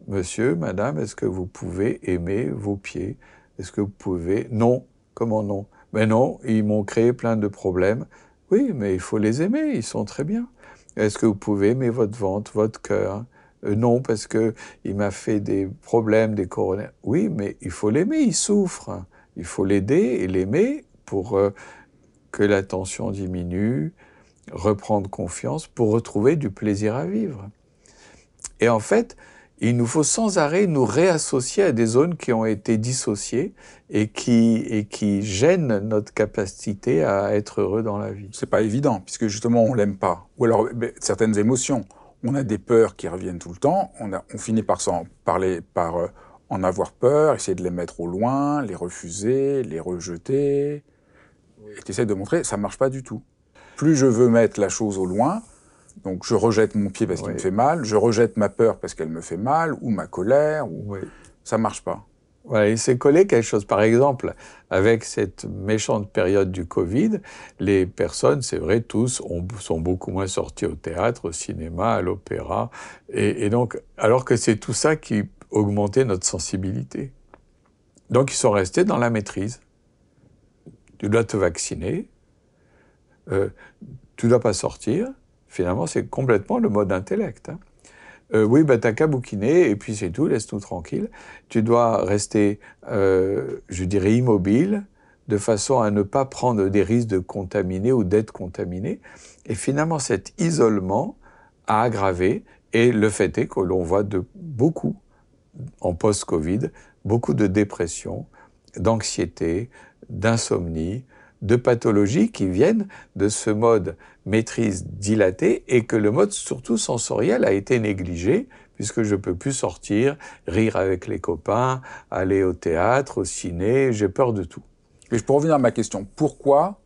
B: Monsieur, madame, est-ce que vous pouvez aimer vos pieds? Est-ce que vous pouvez? Non. Comment non? Mais non, ils m'ont créé plein de problèmes. Oui, mais il faut les aimer, ils sont très bien. Est-ce que vous pouvez aimer votre ventre, votre cœur? Euh, Non, parce que il m'a fait des problèmes, des coronaires. Oui, mais il faut l'aimer, il souffre. Il faut l'aider et l'aimer pour euh, que la tension diminue, reprendre confiance, pour retrouver du plaisir à vivre. Et en fait, il nous faut sans arrêt nous réassocier à des zones qui ont été dissociées et qui, et qui gênent notre capacité à être heureux dans la vie.
A: C'est pas évident, puisque justement on l'aime pas. Ou alors certaines émotions. On a des peurs qui reviennent tout le temps. On, finit par s'en parler, par euh, en avoir peur, essayer de les mettre au loin, les refuser, les rejeter. Et tu essaies de montrer, ça marche pas du tout. Plus je veux mettre la chose au loin, donc je rejette mon pied parce qu'il me fait mal, je rejette ma peur parce qu'elle me fait mal, ou ma colère, ou ça marche pas.
B: Voilà, il s'est collé quelque chose. Par exemple, avec cette méchante période du Covid, les personnes, c'est vrai, tous sont beaucoup moins sortis au théâtre, au cinéma, à l'opéra, et, et, donc, alors que c'est tout ça qui augmentait notre sensibilité. Donc, ils sont restés dans la maîtrise. Tu dois te vacciner, euh, tu dois pas sortir, Finalement, c'est complètement le mode intellect. Hein. Euh, oui, bah, t'as qu'à bouquiner et puis c'est tout, laisse-nous tranquille. Tu dois rester, euh, je dirais, immobile, de façon à ne pas prendre des risques de contaminer ou d'être contaminé. Et finalement, cet isolement a aggravé, et le fait est que l'on voit de beaucoup, en post-Covid, beaucoup de dépression, d'anxiété, d'insomnie, de pathologies qui viennent de ce mode maîtrise dilatée et que le mode surtout sensoriel a été négligé puisque je peux plus sortir, rire avec les copains, aller au théâtre, au ciné, j'ai peur de tout.
A: Et je peux revenir à ma question. Pourquoi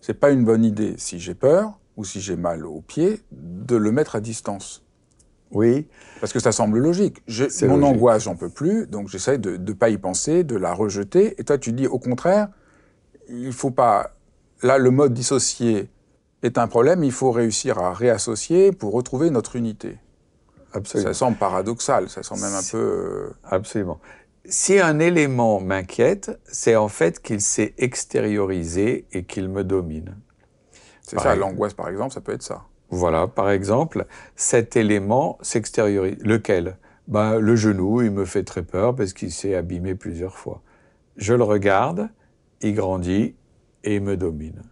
A: c'est pas une bonne idée, si j'ai peur ou si j'ai mal aux pieds, de le mettre à distance?
B: Oui.
A: Parce que ça semble logique. mon angoisse, j'en peux plus, donc j'essaie de ne pas y penser, de la rejeter. Et toi, tu dis au contraire, il faut pas. Là, le mode dissocié est un problème. Il faut réussir à réassocier pour retrouver notre unité.
B: Absolument.
A: Ça semble paradoxal. Ça semble même un peu. Euh,
B: Absolument. Si un élément m'inquiète, c'est en fait qu'il s'est extériorisé et qu'il me domine.
A: C'est ça, l'angoisse par exemple, ça peut être ça.
B: Voilà, par exemple, cet élément s'extériorise. Lequel? Ben, Le genou, il me fait très peur parce qu'il s'est abîmé plusieurs fois. Je le regarde, il grandit et il me domine.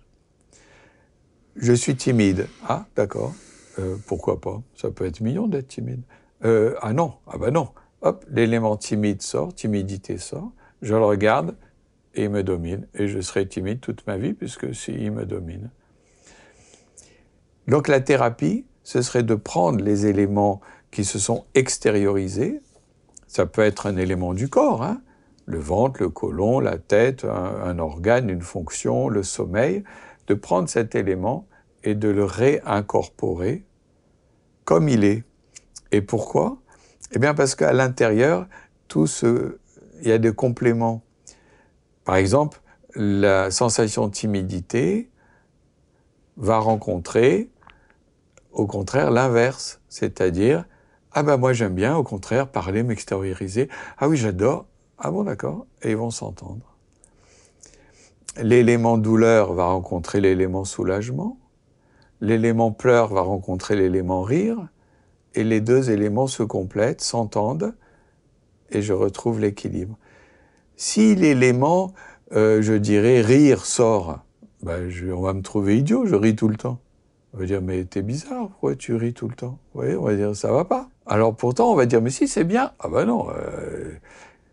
B: Je suis timide. Ah, d'accord. Euh, pourquoi pas? Ça peut être mignon d'être timide. Euh, ah non, ah ben non. Hop, l'élément timide sort, timidité sort. Je le regarde et il me domine. Et je serai timide toute ma vie puisque s'il me domine. Donc la thérapie, ce serait de prendre les éléments qui se sont extériorisés. Ça peut être un élément du corps, hein, le ventre, le côlon, la tête, un, organe, une fonction, le sommeil, de prendre cet élément et de le réincorporer comme il est. Et pourquoi? Eh bien parce qu'à l'intérieur, tout ce, il y a des compléments. Par exemple, la sensation de timidité va rencontrer, au contraire, l'inverse, c'est-à-dire ah ben moi j'aime bien, au contraire, parler, m'extérioriser. Ah oui, j'adore. Ah bon, d'accord. Et ils vont s'entendre. L'élément douleur va rencontrer l'élément soulagement. L'élément pleur va rencontrer l'élément rire. Et les deux éléments se complètent, s'entendent, et je retrouve l'équilibre. Si l'élément, euh, je dirais, rire sort, ben, on va me trouver idiot, je ris tout le temps. On va dire, mais t'es bizarre, pourquoi tu ris tout le temps? Oui, on va dire, ça va pas. Alors pourtant, on va dire, mais si, c'est bien. Ah ben non, euh,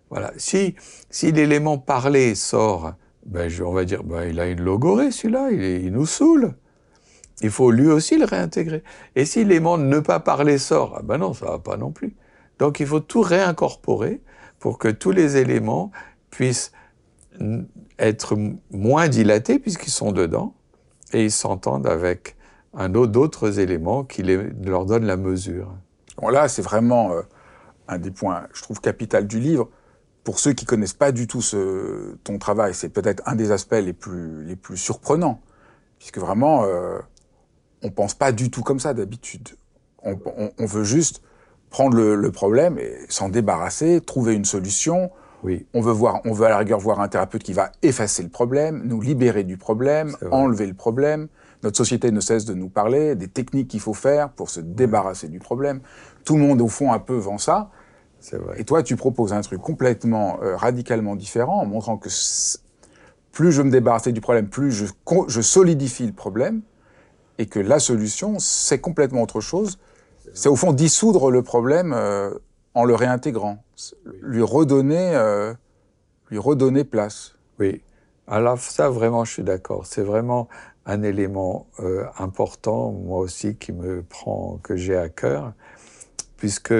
B: voilà. Si, si l'élément parler sort, ben on va dire, ben il a une logorée celui-là, il, il, nous saoule. Il faut lui aussi le réintégrer. Et si l'élément ne pas parler sort, ah ben non, ça va pas non plus. Donc il faut tout réincorporer pour que tous les éléments puissent être moins dilatés puisqu'ils sont dedans et ils s'entendent avec un autre d'autres éléments qui leur donnent la mesure.
A: Bon là, c'est vraiment euh, un des points, je trouve, capital du livre pour ceux qui connaissent pas du tout ce, ton travail, c'est peut-être un des aspects les plus, les plus surprenants, puisque vraiment, euh, on pense pas du tout comme ça d'habitude. On, on, on, veut juste prendre le, le problème et s'en débarrasser, trouver une solution.
B: Oui.
A: On veut voir, on veut à la rigueur voir un thérapeute qui va effacer le problème, nous libérer du problème, enlever le problème, Notre société ne cesse de nous parler des techniques qu'il faut faire pour se débarrasser du problème. Tout le monde, au fond, un peu vend ça.
B: Vrai.
A: Et toi, tu proposes un truc complètement, euh, radicalement différent, en montrant que plus je me débarrasse du problème, plus je, je solidifie le problème, et que la solution, c'est complètement autre chose. C'est au fond dissoudre le problème euh, en le réintégrant, lui redonner, euh, lui redonner place.
B: Oui. Alors ça, vraiment, je suis d'accord. C'est vraiment un élément important, moi aussi, qui me prend, que j'ai à cœur, puisque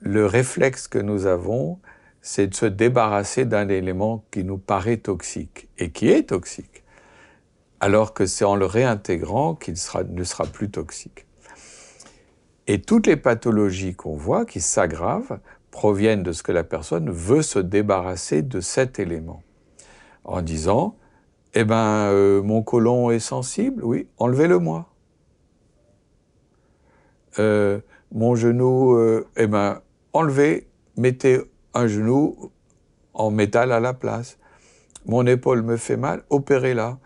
B: le réflexe que nous avons, c'est de se débarrasser d'un élément qui nous paraît toxique et qui est toxique, alors que c'est en le réintégrant qu'il ne sera plus toxique. Et toutes les pathologies qu'on voit qui s'aggravent proviennent de ce que la personne veut se débarrasser de cet élément. En disant, eh ben, euh, mon côlon est sensible, oui, enlevez-le-moi. Euh, mon genou, euh, eh ben, enlevez, mettez un genou en métal à la place. Mon épaule me fait mal, opérez-la.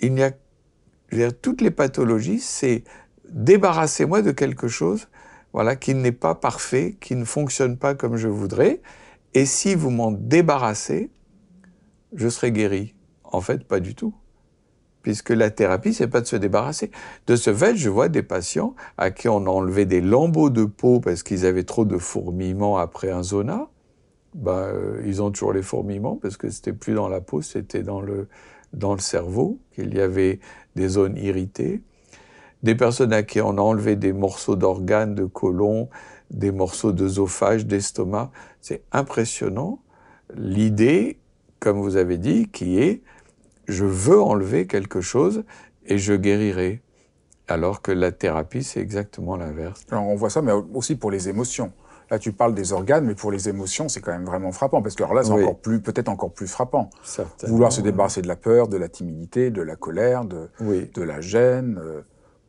B: Il n'y a, toutes les pathologies, c'est débarrassez-moi de quelque chose voilà, qui n'est pas parfait, qui ne fonctionne pas comme je voudrais. Et si vous m'en débarrassez, je serai guéri. En fait, pas du tout. Puisque la thérapie, c'est pas de se débarrasser. De ce fait, je vois des patients à qui on a enlevé des lambeaux de peau parce qu'ils avaient trop de fourmillements après un zona. Ben, ils ont toujours les fourmillements parce que c'était plus dans la peau, c'était dans le, dans le cerveau qu'il y avait des zones irritées des personnes à qui on a enlevé des morceaux d'organes, de côlon, des morceaux d'œsophage, d'estomac. C'est impressionnant. L'idée, comme vous avez dit, qui est je veux enlever quelque chose et je guérirai. Alors que la thérapie, c'est exactement l'inverse.
A: on voit ça, mais aussi pour les émotions. Là, tu parles des organes, mais pour les émotions, c'est quand même vraiment frappant, parce que là, c'est encore plus, peut-être encore plus frappant. Vouloir se débarrasser de la peur, de la timidité, de la colère, de, de la gêne. Euh,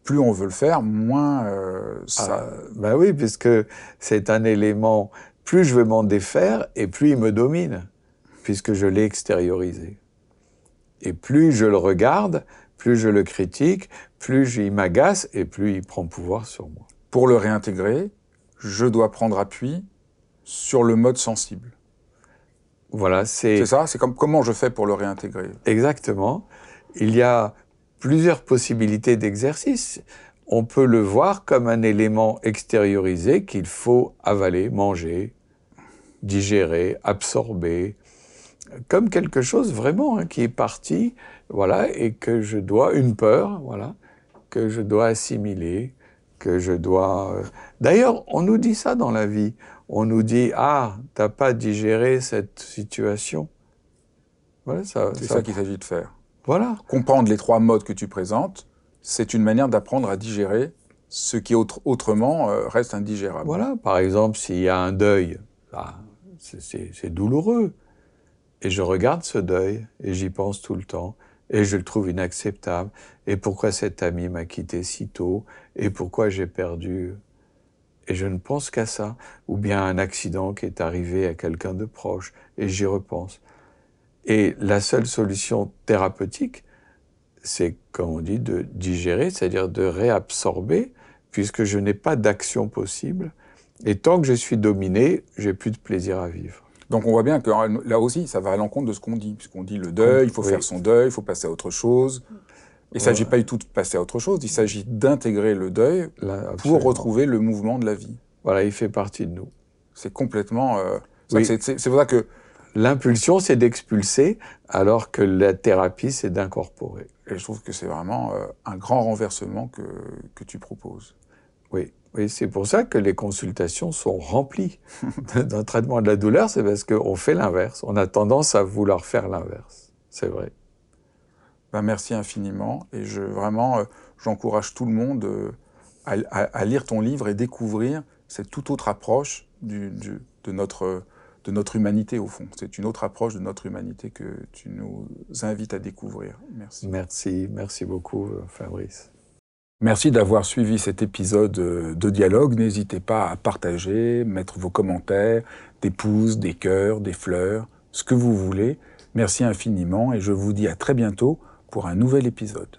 A: plus on veut le faire, moins euh, ça.
B: Ah, bah oui, puisque c'est un élément. Plus je veux m'en défaire, et plus il me domine, puisque je l'ai extériorisé. Et plus je le regarde, plus je le critique, plus il m'agace, et plus il prend pouvoir sur moi.
A: Pour le réintégrer, je dois prendre appui sur le mode sensible.
B: Voilà, c'est.
A: C'est ça. C'est comme comment je fais pour le réintégrer?
B: Exactement. Il y a plusieurs possibilités d'exercice. On peut le voir comme un élément extériorisé qu'il faut avaler, manger, digérer, absorber, comme quelque chose vraiment hein, qui est parti, voilà, et que je dois, une peur, voilà, que je dois assimiler, que je dois. Euh, d'ailleurs, on nous dit ça dans la vie. On nous dit ah, t'as pas digéré cette situation.
A: Voilà, ça. C'est ça qu'il s'agit de faire.
B: Voilà.
A: Comprendre les trois modes que tu présentes, c'est une manière d'apprendre à digérer ce qui autrement euh, reste indigérable.
B: Voilà. Par exemple, s'il y a un deuil, c'est douloureux. Et je regarde ce deuil et j'y pense tout le temps et je le trouve inacceptable. Et pourquoi cet ami m'a quitté si tôt Et pourquoi j'ai perdu? Et je ne pense qu'à ça. Ou bien un accident qui est arrivé à quelqu'un de proche et j'y repense. Et la seule solution thérapeutique, c'est, comme on dit, de digérer, c'est-à-dire de réabsorber, puisque je n'ai pas d'action possible. Et tant que je suis dominé, j'ai plus de plaisir à vivre.
A: Donc on voit bien que là aussi, ça va à l'encontre de ce qu'on dit, puisqu'on dit le deuil, il faut faire son deuil, il faut passer à autre chose. Il ne s'agit pas du tout de passer à autre chose, il s'agit d'intégrer le deuil pour retrouver le mouvement de la vie.
B: Voilà, il fait partie de nous.
A: C'est complètement... Euh, c'est pour ça que
B: L'impulsion, c'est d'expulser, alors que la thérapie, c'est d'incorporer.
A: Et je trouve que c'est vraiment euh, un grand renversement que, que tu proposes.
B: Oui, oui c'est pour ça que les consultations sont remplies d'un traitement de la douleur, c'est parce qu'on fait l'inverse. On a tendance à vouloir faire l'inverse. C'est vrai.
A: Ben, merci infiniment. Et je, vraiment, euh, j'encourage tout le monde euh, à, à, lire ton livre et découvrir cette toute autre approche du, du, de notre de notre humanité au fond. C'est une autre approche de notre humanité que tu nous invites à découvrir. Merci.
B: Merci, merci beaucoup Fabrice.
A: Merci d'avoir suivi cet épisode de dialogue. N'hésitez pas à partager, mettre vos commentaires, des pouces, des cœurs, des fleurs, ce que vous voulez. Merci infiniment et je vous dis à très bientôt pour un nouvel épisode.